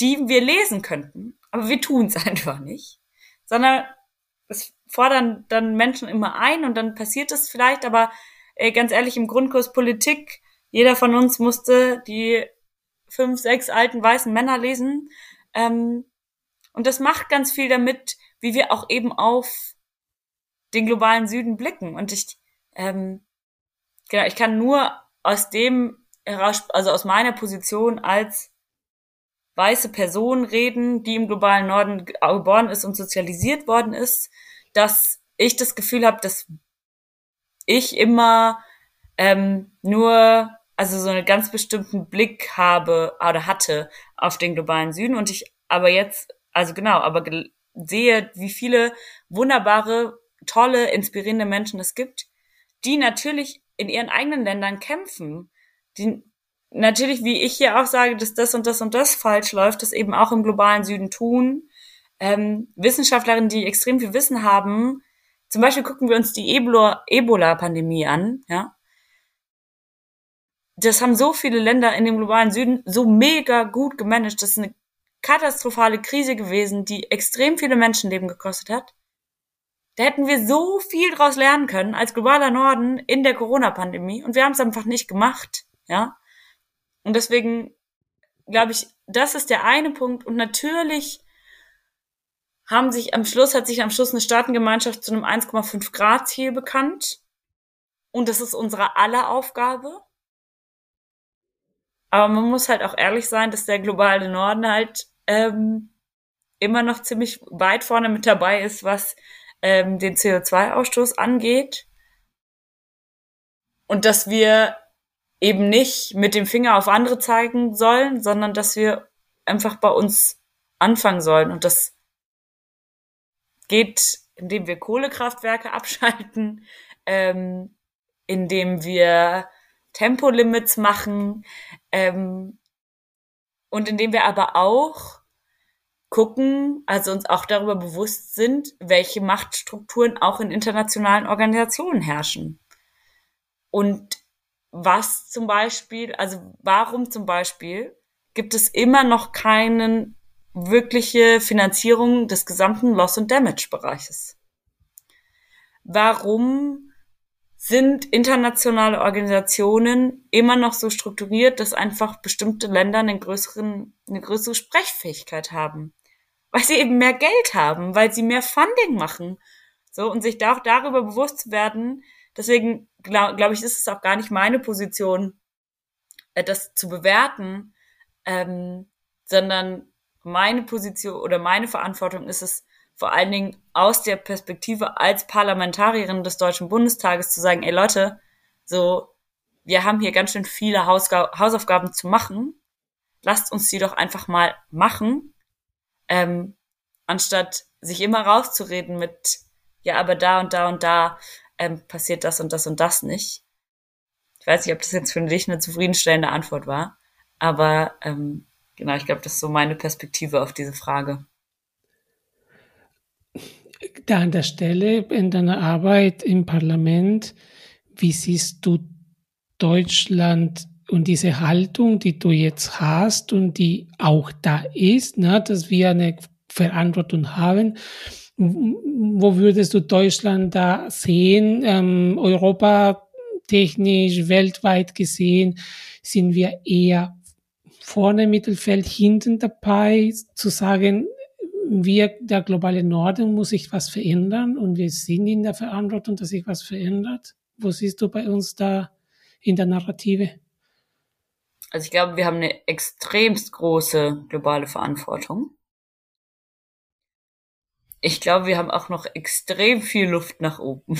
die wir lesen könnten, aber wir tun es einfach nicht, sondern es fordern dann Menschen immer ein und dann passiert es vielleicht, aber äh, ganz ehrlich, im Grundkurs Politik, jeder von uns musste die fünf, sechs alten weißen Männer lesen. Ähm, und das macht ganz viel damit, wie wir auch eben auf den globalen Süden blicken. Und ich, ähm, genau, ich kann nur aus dem heraus, also aus meiner Position als weiße Person reden, die im globalen Norden geboren ist und sozialisiert worden ist, dass ich das Gefühl habe, dass ich immer ähm, nur also so einen ganz bestimmten Blick habe oder hatte auf den globalen Süden und ich aber jetzt also genau aber sehe wie viele wunderbare tolle inspirierende Menschen es gibt die natürlich in ihren eigenen Ländern kämpfen die natürlich, wie ich hier auch sage, dass das und das und das falsch läuft, das eben auch im globalen Süden tun. Ähm, Wissenschaftlerinnen, die extrem viel Wissen haben, zum Beispiel gucken wir uns die Ebola-Pandemie an, ja. Das haben so viele Länder in dem globalen Süden so mega gut gemanagt. Das ist eine katastrophale Krise gewesen, die extrem viele Menschenleben gekostet hat. Da hätten wir so viel draus lernen können als globaler Norden in der Corona-Pandemie und wir haben es einfach nicht gemacht, ja. Und deswegen glaube ich, das ist der eine Punkt. Und natürlich haben sich am Schluss, hat sich am Schluss eine Staatengemeinschaft zu einem 1,5 Grad Ziel bekannt. Und das ist unsere aller Aufgabe. Aber man muss halt auch ehrlich sein, dass der globale Norden halt ähm, immer noch ziemlich weit vorne mit dabei ist, was ähm, den CO2-Ausstoß angeht. Und dass wir eben nicht mit dem Finger auf andere zeigen sollen, sondern dass wir einfach bei uns anfangen sollen. Und das geht, indem wir Kohlekraftwerke abschalten, ähm, indem wir Tempolimits machen ähm, und indem wir aber auch gucken, also uns auch darüber bewusst sind, welche Machtstrukturen auch in internationalen Organisationen herrschen. Und was zum Beispiel, also warum zum Beispiel gibt es immer noch keine wirkliche Finanzierung des gesamten Loss- und Damage-Bereiches? Warum sind internationale Organisationen immer noch so strukturiert, dass einfach bestimmte Länder einen größeren, eine größere Sprechfähigkeit haben? Weil sie eben mehr Geld haben, weil sie mehr Funding machen. So, und sich da auch darüber bewusst zu werden, Deswegen glaube glaub ich, ist es auch gar nicht meine Position, äh, das zu bewerten, ähm, sondern meine Position oder meine Verantwortung ist es, vor allen Dingen aus der Perspektive als Parlamentarierin des Deutschen Bundestages zu sagen, ey Leute, so, wir haben hier ganz schön viele Hausga Hausaufgaben zu machen. Lasst uns die doch einfach mal machen, ähm, anstatt sich immer rauszureden mit, ja, aber da und da und da ähm, passiert das und das und das nicht. Ich weiß nicht, ob das jetzt für dich eine zufriedenstellende Antwort war, aber ähm, genau, ich glaube, das ist so meine Perspektive auf diese Frage. Da an der Stelle in deiner Arbeit im Parlament, wie siehst du Deutschland und diese Haltung, die du jetzt hast und die auch da ist, ne, dass wir eine Verantwortung haben, wo würdest du Deutschland da sehen? Ähm, Europa technisch, weltweit gesehen, sind wir eher vorne im Mittelfeld, hinten dabei, zu sagen, wir, der globale Norden, muss sich was verändern und wir sind in der Verantwortung, dass sich was verändert. Wo siehst du bei uns da in der Narrative? Also ich glaube, wir haben eine extremst große globale Verantwortung. Ich glaube, wir haben auch noch extrem viel Luft nach oben.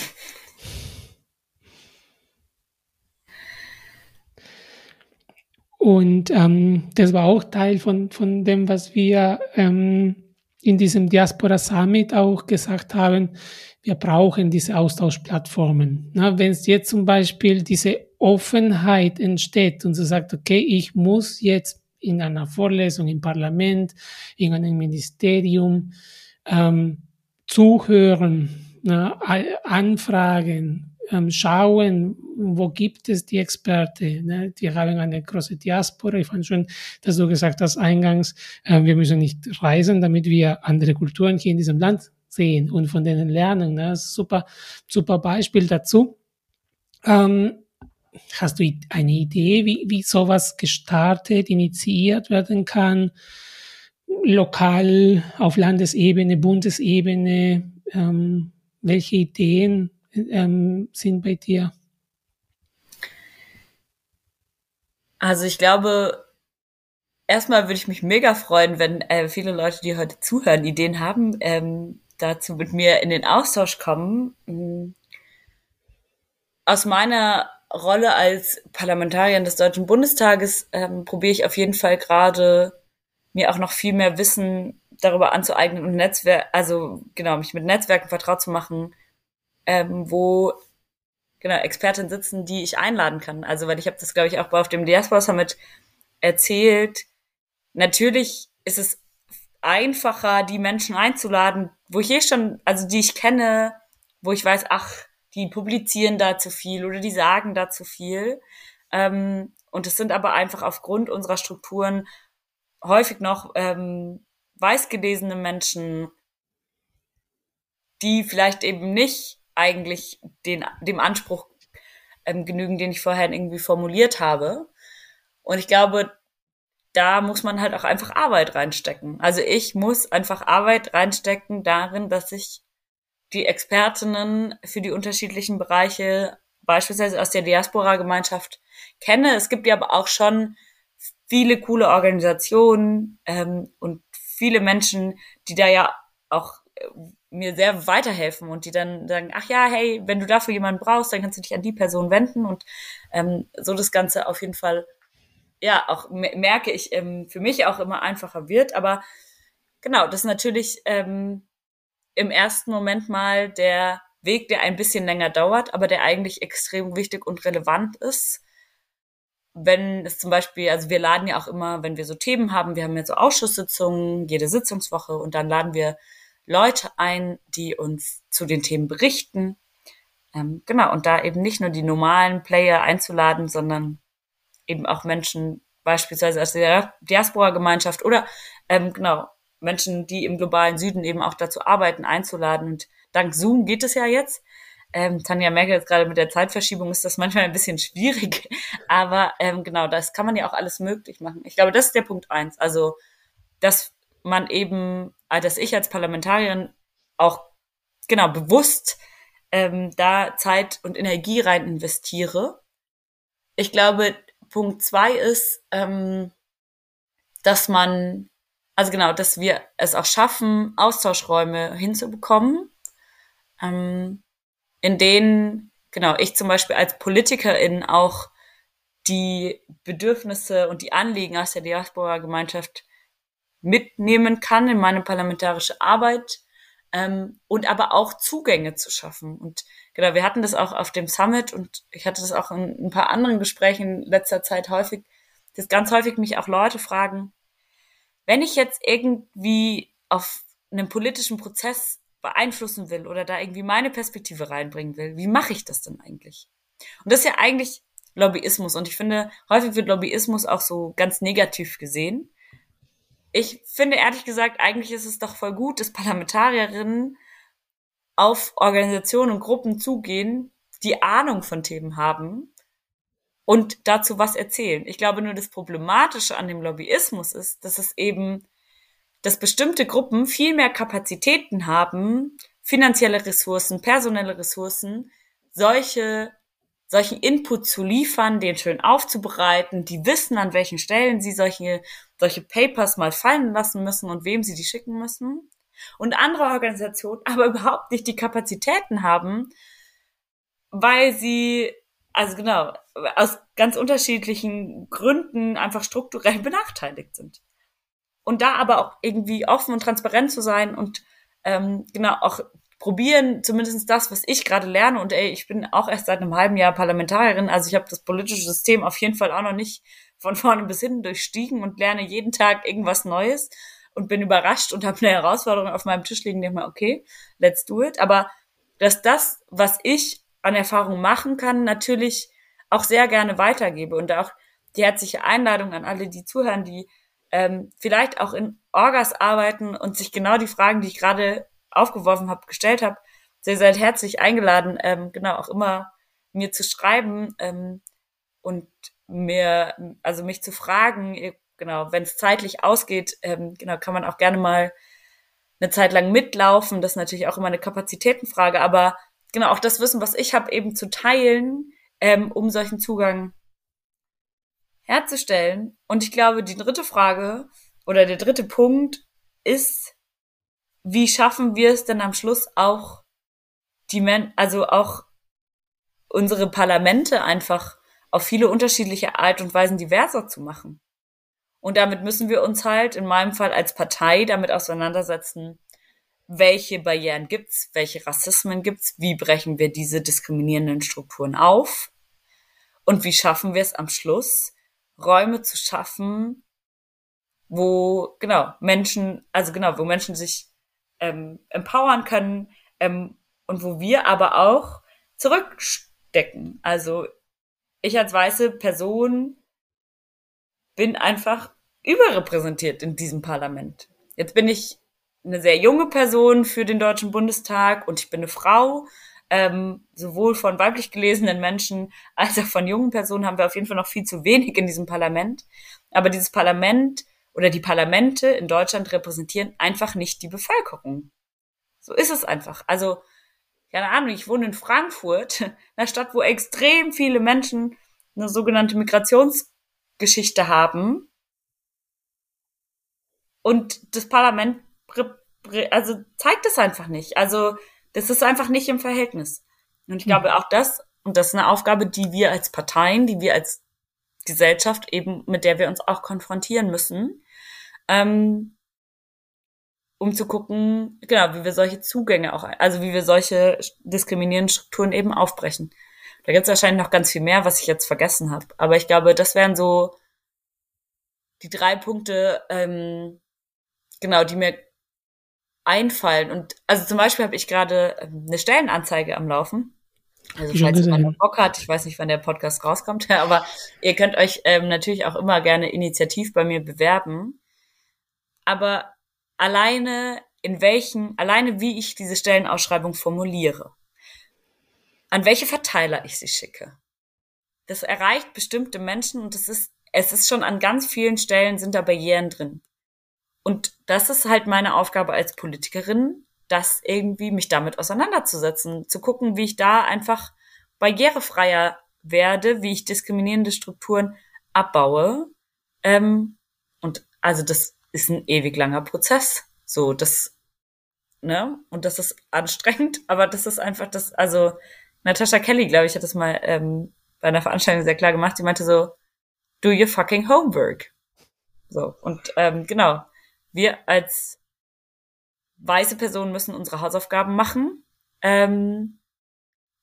Und ähm, das war auch Teil von, von dem, was wir ähm, in diesem Diaspora Summit auch gesagt haben. Wir brauchen diese Austauschplattformen. Wenn es jetzt zum Beispiel diese Offenheit entsteht und so sagt, okay, ich muss jetzt in einer Vorlesung im Parlament, in einem Ministerium ähm, zuhören, ne, anfragen, ähm, schauen, wo gibt es die Experte. Ne? Die haben eine große Diaspora. Ich fand schon, dass du gesagt hast eingangs, äh, wir müssen nicht reisen, damit wir andere Kulturen hier in diesem Land sehen und von denen lernen. Ne? Super, super Beispiel dazu. Ähm, hast du eine Idee, wie, wie sowas gestartet, initiiert werden kann? Lokal, auf Landesebene, Bundesebene? Ähm, welche Ideen ähm, sind bei dir? Also ich glaube, erstmal würde ich mich mega freuen, wenn äh, viele Leute, die heute zuhören, Ideen haben, ähm, dazu mit mir in den Austausch kommen. Mhm. Aus meiner Rolle als Parlamentarierin des Deutschen Bundestages ähm, probiere ich auf jeden Fall gerade mir auch noch viel mehr Wissen darüber anzueignen und Netzwerk, also genau, mich mit Netzwerken vertraut zu machen, ähm, wo genau Experten sitzen, die ich einladen kann. Also weil ich habe das, glaube ich, auch auf dem Diaspora Summit erzählt. Natürlich ist es einfacher, die Menschen einzuladen, wo ich eh schon, also die ich kenne, wo ich weiß, ach, die publizieren da zu viel oder die sagen da zu viel. Ähm, und es sind aber einfach aufgrund unserer Strukturen häufig noch ähm, weißgelesene Menschen, die vielleicht eben nicht eigentlich den, dem Anspruch ähm, genügen, den ich vorher irgendwie formuliert habe. Und ich glaube, da muss man halt auch einfach Arbeit reinstecken. Also ich muss einfach Arbeit reinstecken darin, dass ich die Expertinnen für die unterschiedlichen Bereiche beispielsweise aus der Diaspora-Gemeinschaft kenne. Es gibt ja aber auch schon viele coole Organisationen ähm, und viele Menschen, die da ja auch äh, mir sehr weiterhelfen und die dann sagen, ach ja, hey, wenn du dafür jemanden brauchst, dann kannst du dich an die Person wenden und ähm, so das Ganze auf jeden Fall, ja, auch merke ich, ähm, für mich auch immer einfacher wird. Aber genau, das ist natürlich ähm, im ersten Moment mal der Weg, der ein bisschen länger dauert, aber der eigentlich extrem wichtig und relevant ist. Wenn es zum Beispiel, also wir laden ja auch immer, wenn wir so Themen haben, wir haben ja so Ausschusssitzungen, jede Sitzungswoche und dann laden wir Leute ein, die uns zu den Themen berichten. Ähm, genau, und da eben nicht nur die normalen Player einzuladen, sondern eben auch Menschen beispielsweise aus der Diaspora-Gemeinschaft oder ähm, genau Menschen, die im globalen Süden eben auch dazu arbeiten, einzuladen. Und dank Zoom geht es ja jetzt. Ähm, Tanja Merkel jetzt gerade mit der Zeitverschiebung ist das manchmal ein bisschen schwierig, aber ähm, genau, das kann man ja auch alles möglich machen. Ich glaube, das ist der Punkt eins. Also, dass man eben, äh, dass ich als Parlamentarierin auch genau bewusst ähm, da Zeit und Energie rein investiere. Ich glaube, Punkt zwei ist, ähm, dass man, also genau, dass wir es auch schaffen, Austauschräume hinzubekommen, ähm, in denen, genau, ich zum Beispiel als Politikerin auch die Bedürfnisse und die Anliegen aus der Diaspora-Gemeinschaft mitnehmen kann in meine parlamentarische Arbeit ähm, und aber auch Zugänge zu schaffen. Und genau, wir hatten das auch auf dem Summit und ich hatte das auch in ein paar anderen Gesprächen in letzter Zeit häufig, dass ganz häufig mich auch Leute fragen, wenn ich jetzt irgendwie auf einen politischen Prozess beeinflussen will oder da irgendwie meine Perspektive reinbringen will, wie mache ich das denn eigentlich? Und das ist ja eigentlich Lobbyismus. Und ich finde, häufig wird Lobbyismus auch so ganz negativ gesehen ich finde ehrlich gesagt, eigentlich ist es doch voll gut, dass Parlamentarierinnen auf Organisationen und Gruppen zugehen, die Ahnung von Themen haben und dazu was erzählen. Ich glaube nur, das Problematische an dem Lobbyismus ist, dass es eben dass bestimmte Gruppen viel mehr Kapazitäten haben, finanzielle Ressourcen, personelle Ressourcen, solche solchen Input zu liefern, den schön aufzubereiten, die wissen, an welchen Stellen sie solche, solche Papers mal fallen lassen müssen und wem sie die schicken müssen. Und andere Organisationen aber überhaupt nicht die Kapazitäten haben, weil sie, also genau, aus ganz unterschiedlichen Gründen einfach strukturell benachteiligt sind. Und da aber auch irgendwie offen und transparent zu sein und ähm, genau auch probieren, zumindest das, was ich gerade lerne. Und ey, ich bin auch erst seit einem halben Jahr Parlamentarierin, also ich habe das politische System auf jeden Fall auch noch nicht von vorne bis hinten durchstiegen und lerne jeden Tag irgendwas Neues und bin überrascht und habe eine Herausforderung auf meinem Tisch liegen, denke mal, okay, let's do it. Aber dass das, was ich an Erfahrung machen kann, natürlich auch sehr gerne weitergebe und auch die herzliche Einladung an alle, die zuhören, die ähm, vielleicht auch in Orgas arbeiten und sich genau die Fragen, die ich gerade aufgeworfen habe, gestellt habe. Ihr seid herzlich eingeladen, ähm, genau auch immer mir zu schreiben ähm, und mir, also mich zu fragen, genau, wenn es zeitlich ausgeht, ähm, genau, kann man auch gerne mal eine Zeit lang mitlaufen. Das ist natürlich auch immer eine Kapazitätenfrage, aber genau auch das Wissen, was ich habe, eben zu teilen, ähm, um solchen Zugang herzustellen. Und ich glaube, die dritte Frage oder der dritte Punkt ist, wie schaffen wir es denn am Schluss auch die Men also auch unsere Parlamente einfach auf viele unterschiedliche Art und Weisen diverser zu machen. Und damit müssen wir uns halt in meinem Fall als Partei damit auseinandersetzen, welche Barrieren gibt's, welche Rassismen gibt's, wie brechen wir diese diskriminierenden Strukturen auf und wie schaffen wir es am Schluss, Räume zu schaffen, wo genau Menschen, also genau, wo Menschen sich ähm, empowern können ähm, und wo wir aber auch zurückstecken. Also ich als weiße Person bin einfach überrepräsentiert in diesem Parlament. Jetzt bin ich eine sehr junge Person für den Deutschen Bundestag und ich bin eine Frau. Ähm, sowohl von weiblich gelesenen Menschen als auch von jungen Personen haben wir auf jeden Fall noch viel zu wenig in diesem Parlament. Aber dieses Parlament oder die Parlamente in Deutschland repräsentieren einfach nicht die Bevölkerung. So ist es einfach. Also, keine Ahnung, ich wohne in Frankfurt, einer Stadt, wo extrem viele Menschen eine sogenannte Migrationsgeschichte haben. Und das Parlament also zeigt es einfach nicht. Also das ist einfach nicht im Verhältnis. Und ich glaube auch das, und das ist eine Aufgabe, die wir als Parteien, die wir als Gesellschaft eben, mit der wir uns auch konfrontieren müssen, ähm, um zu gucken, genau, wie wir solche Zugänge auch, also wie wir solche diskriminierenden Strukturen eben aufbrechen. Da gibt es wahrscheinlich noch ganz viel mehr, was ich jetzt vergessen habe. Aber ich glaube, das wären so die drei Punkte, ähm, genau, die mir einfallen. Und also zum Beispiel habe ich gerade ähm, eine Stellenanzeige am Laufen. Also falls jemand Bock hat, ich weiß nicht, wann der Podcast rauskommt, aber ihr könnt euch ähm, natürlich auch immer gerne initiativ bei mir bewerben aber alleine in welchen, alleine wie ich diese Stellenausschreibung formuliere, an welche Verteiler ich sie schicke. Das erreicht bestimmte Menschen und es ist, es ist schon an ganz vielen Stellen sind da Barrieren drin. Und das ist halt meine Aufgabe als Politikerin, das irgendwie mich damit auseinanderzusetzen, zu gucken, wie ich da einfach barrierefreier werde, wie ich diskriminierende Strukturen abbaue. Ähm, und also das ist ein ewig langer Prozess. So, das, ne? Und das ist anstrengend, aber das ist einfach das, also Natasha Kelly, glaube ich, hat das mal ähm, bei einer Veranstaltung sehr klar gemacht. Die meinte so, do your fucking homework. So, und ähm, genau, wir als weiße Personen müssen unsere Hausaufgaben machen. Ähm,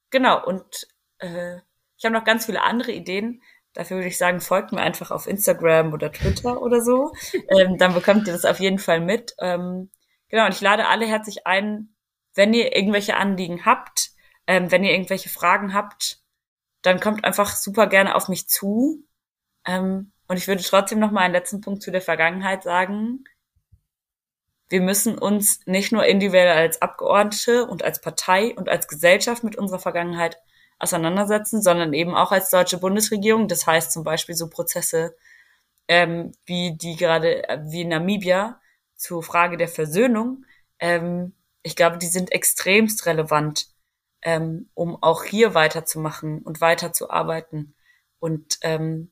genau, und äh, ich habe noch ganz viele andere Ideen, Dafür würde ich sagen, folgt mir einfach auf Instagram oder Twitter oder so. Ähm, dann bekommt ihr das auf jeden Fall mit. Ähm, genau, und ich lade alle herzlich ein, wenn ihr irgendwelche Anliegen habt, ähm, wenn ihr irgendwelche Fragen habt, dann kommt einfach super gerne auf mich zu. Ähm, und ich würde trotzdem noch mal einen letzten Punkt zu der Vergangenheit sagen. Wir müssen uns nicht nur individuell als Abgeordnete und als Partei und als Gesellschaft mit unserer Vergangenheit auseinandersetzen, sondern eben auch als deutsche Bundesregierung. Das heißt zum Beispiel so Prozesse ähm, wie die gerade, äh, wie Namibia, zur Frage der Versöhnung, ähm, ich glaube, die sind extremst relevant, ähm, um auch hier weiterzumachen und weiterzuarbeiten. Und ähm,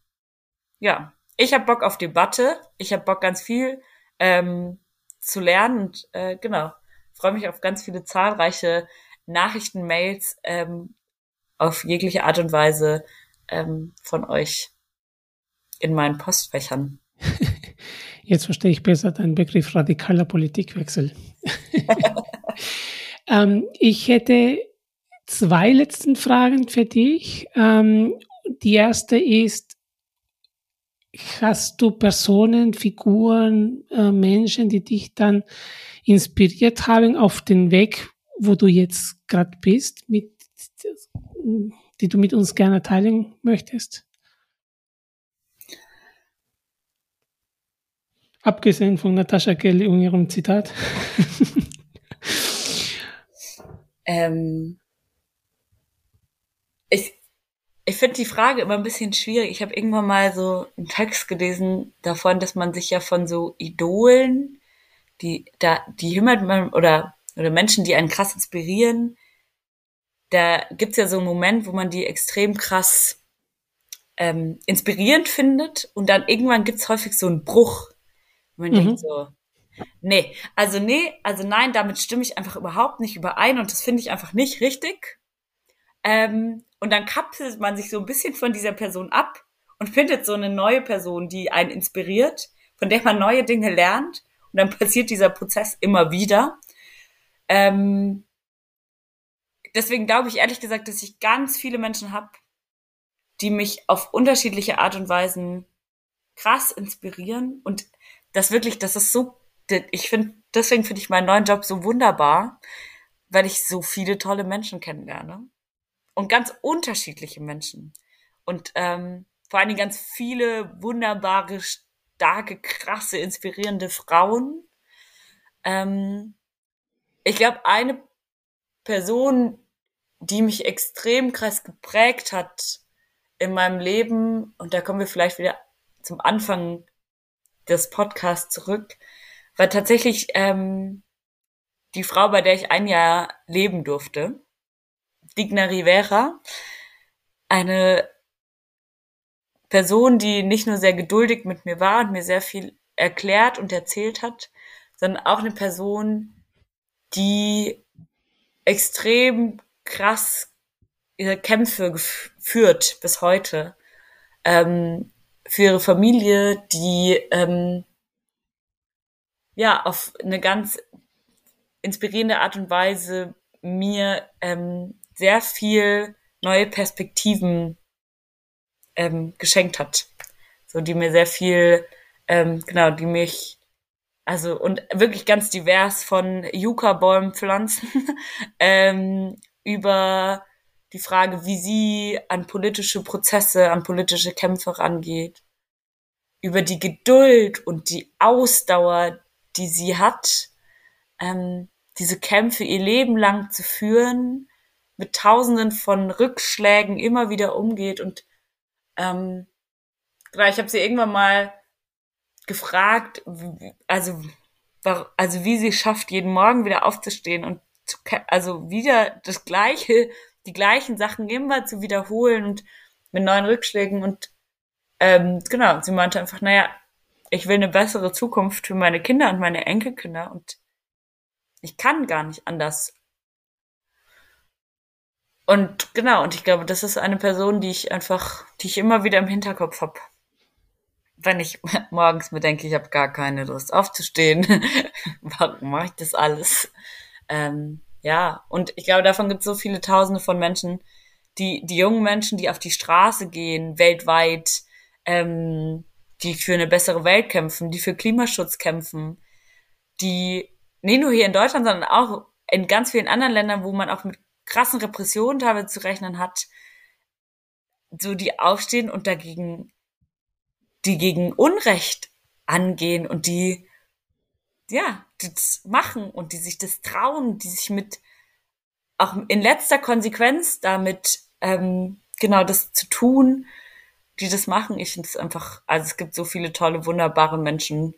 ja, ich habe Bock auf Debatte, ich habe Bock ganz viel ähm, zu lernen und äh, genau, freue mich auf ganz viele zahlreiche Nachrichten, Mails ähm, auf jegliche Art und Weise ähm, von euch in meinen Postfächern. Jetzt verstehe ich besser deinen Begriff radikaler Politikwechsel. ähm, ich hätte zwei letzten Fragen für dich. Ähm, die erste ist, hast du Personen, Figuren, äh, Menschen, die dich dann inspiriert haben auf den Weg, wo du jetzt gerade bist, mit, die du mit uns gerne teilen möchtest? Abgesehen von Natascha Kelly und ihrem Zitat. ähm, ich ich finde die Frage immer ein bisschen schwierig. Ich habe irgendwann mal so einen Text gelesen davon, dass man sich ja von so Idolen, die da die man oder oder Menschen, die einen krass inspirieren, da gibt's ja so einen Moment, wo man die extrem krass ähm, inspirierend findet und dann irgendwann gibt's häufig so einen Bruch man mhm. denkt so, nee, also nee, also nein, damit stimme ich einfach überhaupt nicht überein und das finde ich einfach nicht richtig. Ähm, und dann kapselt man sich so ein bisschen von dieser Person ab und findet so eine neue Person, die einen inspiriert, von der man neue Dinge lernt. Und dann passiert dieser Prozess immer wieder. Ähm, deswegen glaube ich ehrlich gesagt, dass ich ganz viele Menschen habe, die mich auf unterschiedliche Art und Weisen krass inspirieren. Und das wirklich, das ist so, ich finde, deswegen finde ich meinen neuen Job so wunderbar, weil ich so viele tolle Menschen kennenlerne. Und ganz unterschiedliche Menschen. Und ähm, vor allen Dingen ganz viele wunderbare, starke, krasse, inspirierende Frauen. Ähm, ich glaube, eine Person, die mich extrem krass geprägt hat in meinem Leben, und da kommen wir vielleicht wieder zum Anfang des Podcasts zurück, war tatsächlich ähm, die Frau, bei der ich ein Jahr leben durfte. Digna Rivera. Eine Person, die nicht nur sehr geduldig mit mir war und mir sehr viel erklärt und erzählt hat, sondern auch eine Person, die extrem krass ihre Kämpfe geführt bis heute. Ähm, für ihre Familie, die ähm, ja auf eine ganz inspirierende Art und Weise mir ähm, sehr viel neue Perspektiven ähm, geschenkt hat. So, die mir sehr viel, ähm, genau, die mich, also und wirklich ganz divers von Yucca-Bäumen pflanzen ähm, über die Frage, wie sie an politische Prozesse, an politische Kämpfe rangeht, über die Geduld und die Ausdauer, die sie hat, ähm, diese Kämpfe ihr Leben lang zu führen, mit Tausenden von Rückschlägen immer wieder umgeht und ähm, ich habe sie irgendwann mal gefragt, also also wie sie schafft, jeden Morgen wieder aufzustehen und zu, also wieder das Gleiche die gleichen Sachen immer zu wiederholen und mit neuen Rückschlägen und ähm, genau, sie meinte einfach, naja, ich will eine bessere Zukunft für meine Kinder und meine Enkelkinder und ich kann gar nicht anders. Und genau, und ich glaube, das ist eine Person, die ich einfach, die ich immer wieder im Hinterkopf habe. Wenn ich morgens mir denke, ich habe gar keine Lust aufzustehen, warum mache ich das alles? Ähm, ja, und ich glaube, davon gibt es so viele Tausende von Menschen, die, die jungen Menschen, die auf die Straße gehen, weltweit, ähm, die für eine bessere Welt kämpfen, die für Klimaschutz kämpfen, die nicht nur hier in Deutschland, sondern auch in ganz vielen anderen Ländern, wo man auch mit krassen Repressionen teilweise zu rechnen hat, so die aufstehen und dagegen, die gegen Unrecht angehen und die ja, die das machen und die sich das trauen, die sich mit auch in letzter Konsequenz damit ähm, genau das zu tun, die das machen. Ich finde es einfach, also es gibt so viele tolle, wunderbare Menschen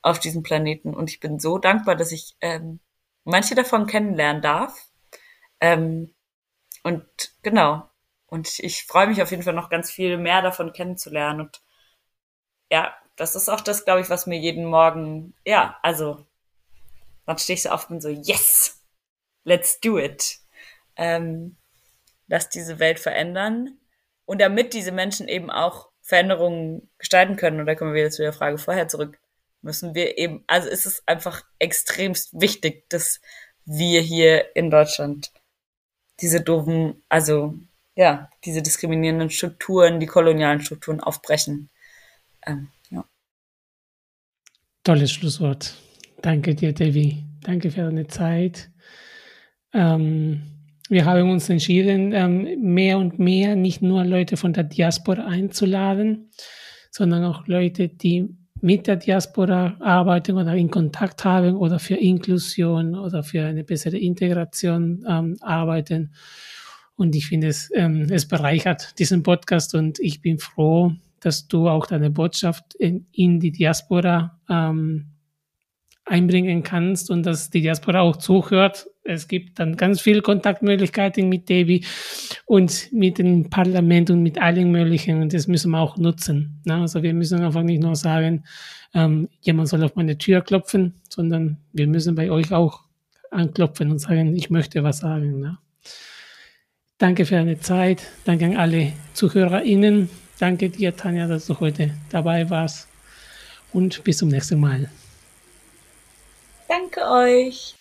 auf diesem Planeten. Und ich bin so dankbar, dass ich ähm, manche davon kennenlernen darf. Ähm, und genau. Und ich freue mich auf jeden Fall noch ganz viel mehr davon kennenzulernen. Und ja, das ist auch das, glaube ich, was mir jeden Morgen, ja, also, dann stehe ich so oft und so, yes, let's do it. Ähm, lass diese Welt verändern. Und damit diese Menschen eben auch Veränderungen gestalten können, und da kommen wir wieder zu der Frage vorher zurück, müssen wir eben, also ist es einfach extremst wichtig, dass wir hier in Deutschland diese doofen, also ja, diese diskriminierenden Strukturen, die kolonialen Strukturen aufbrechen. Ähm, ja. Tolles Schlusswort. Danke dir, Devi. Danke für deine Zeit. Ähm, wir haben uns entschieden, ähm, mehr und mehr nicht nur Leute von der Diaspora einzuladen, sondern auch Leute, die mit der Diaspora arbeiten oder in Kontakt haben oder für Inklusion oder für eine bessere Integration ähm, arbeiten. Und ich finde es, ähm, es bereichert diesen Podcast und ich bin froh, dass du auch deine Botschaft in, in die Diaspora ähm, einbringen kannst und dass die Diaspora auch zuhört. Es gibt dann ganz viele Kontaktmöglichkeiten mit Devi und mit dem Parlament und mit allen möglichen und das müssen wir auch nutzen. Ne? Also wir müssen einfach nicht nur sagen, ähm, jemand soll auf meine Tür klopfen, sondern wir müssen bei euch auch anklopfen und sagen, ich möchte was sagen. Ne? Danke für deine Zeit. Danke an alle ZuhörerInnen. Danke dir, Tanja, dass du heute dabei warst und bis zum nächsten Mal. Danke euch.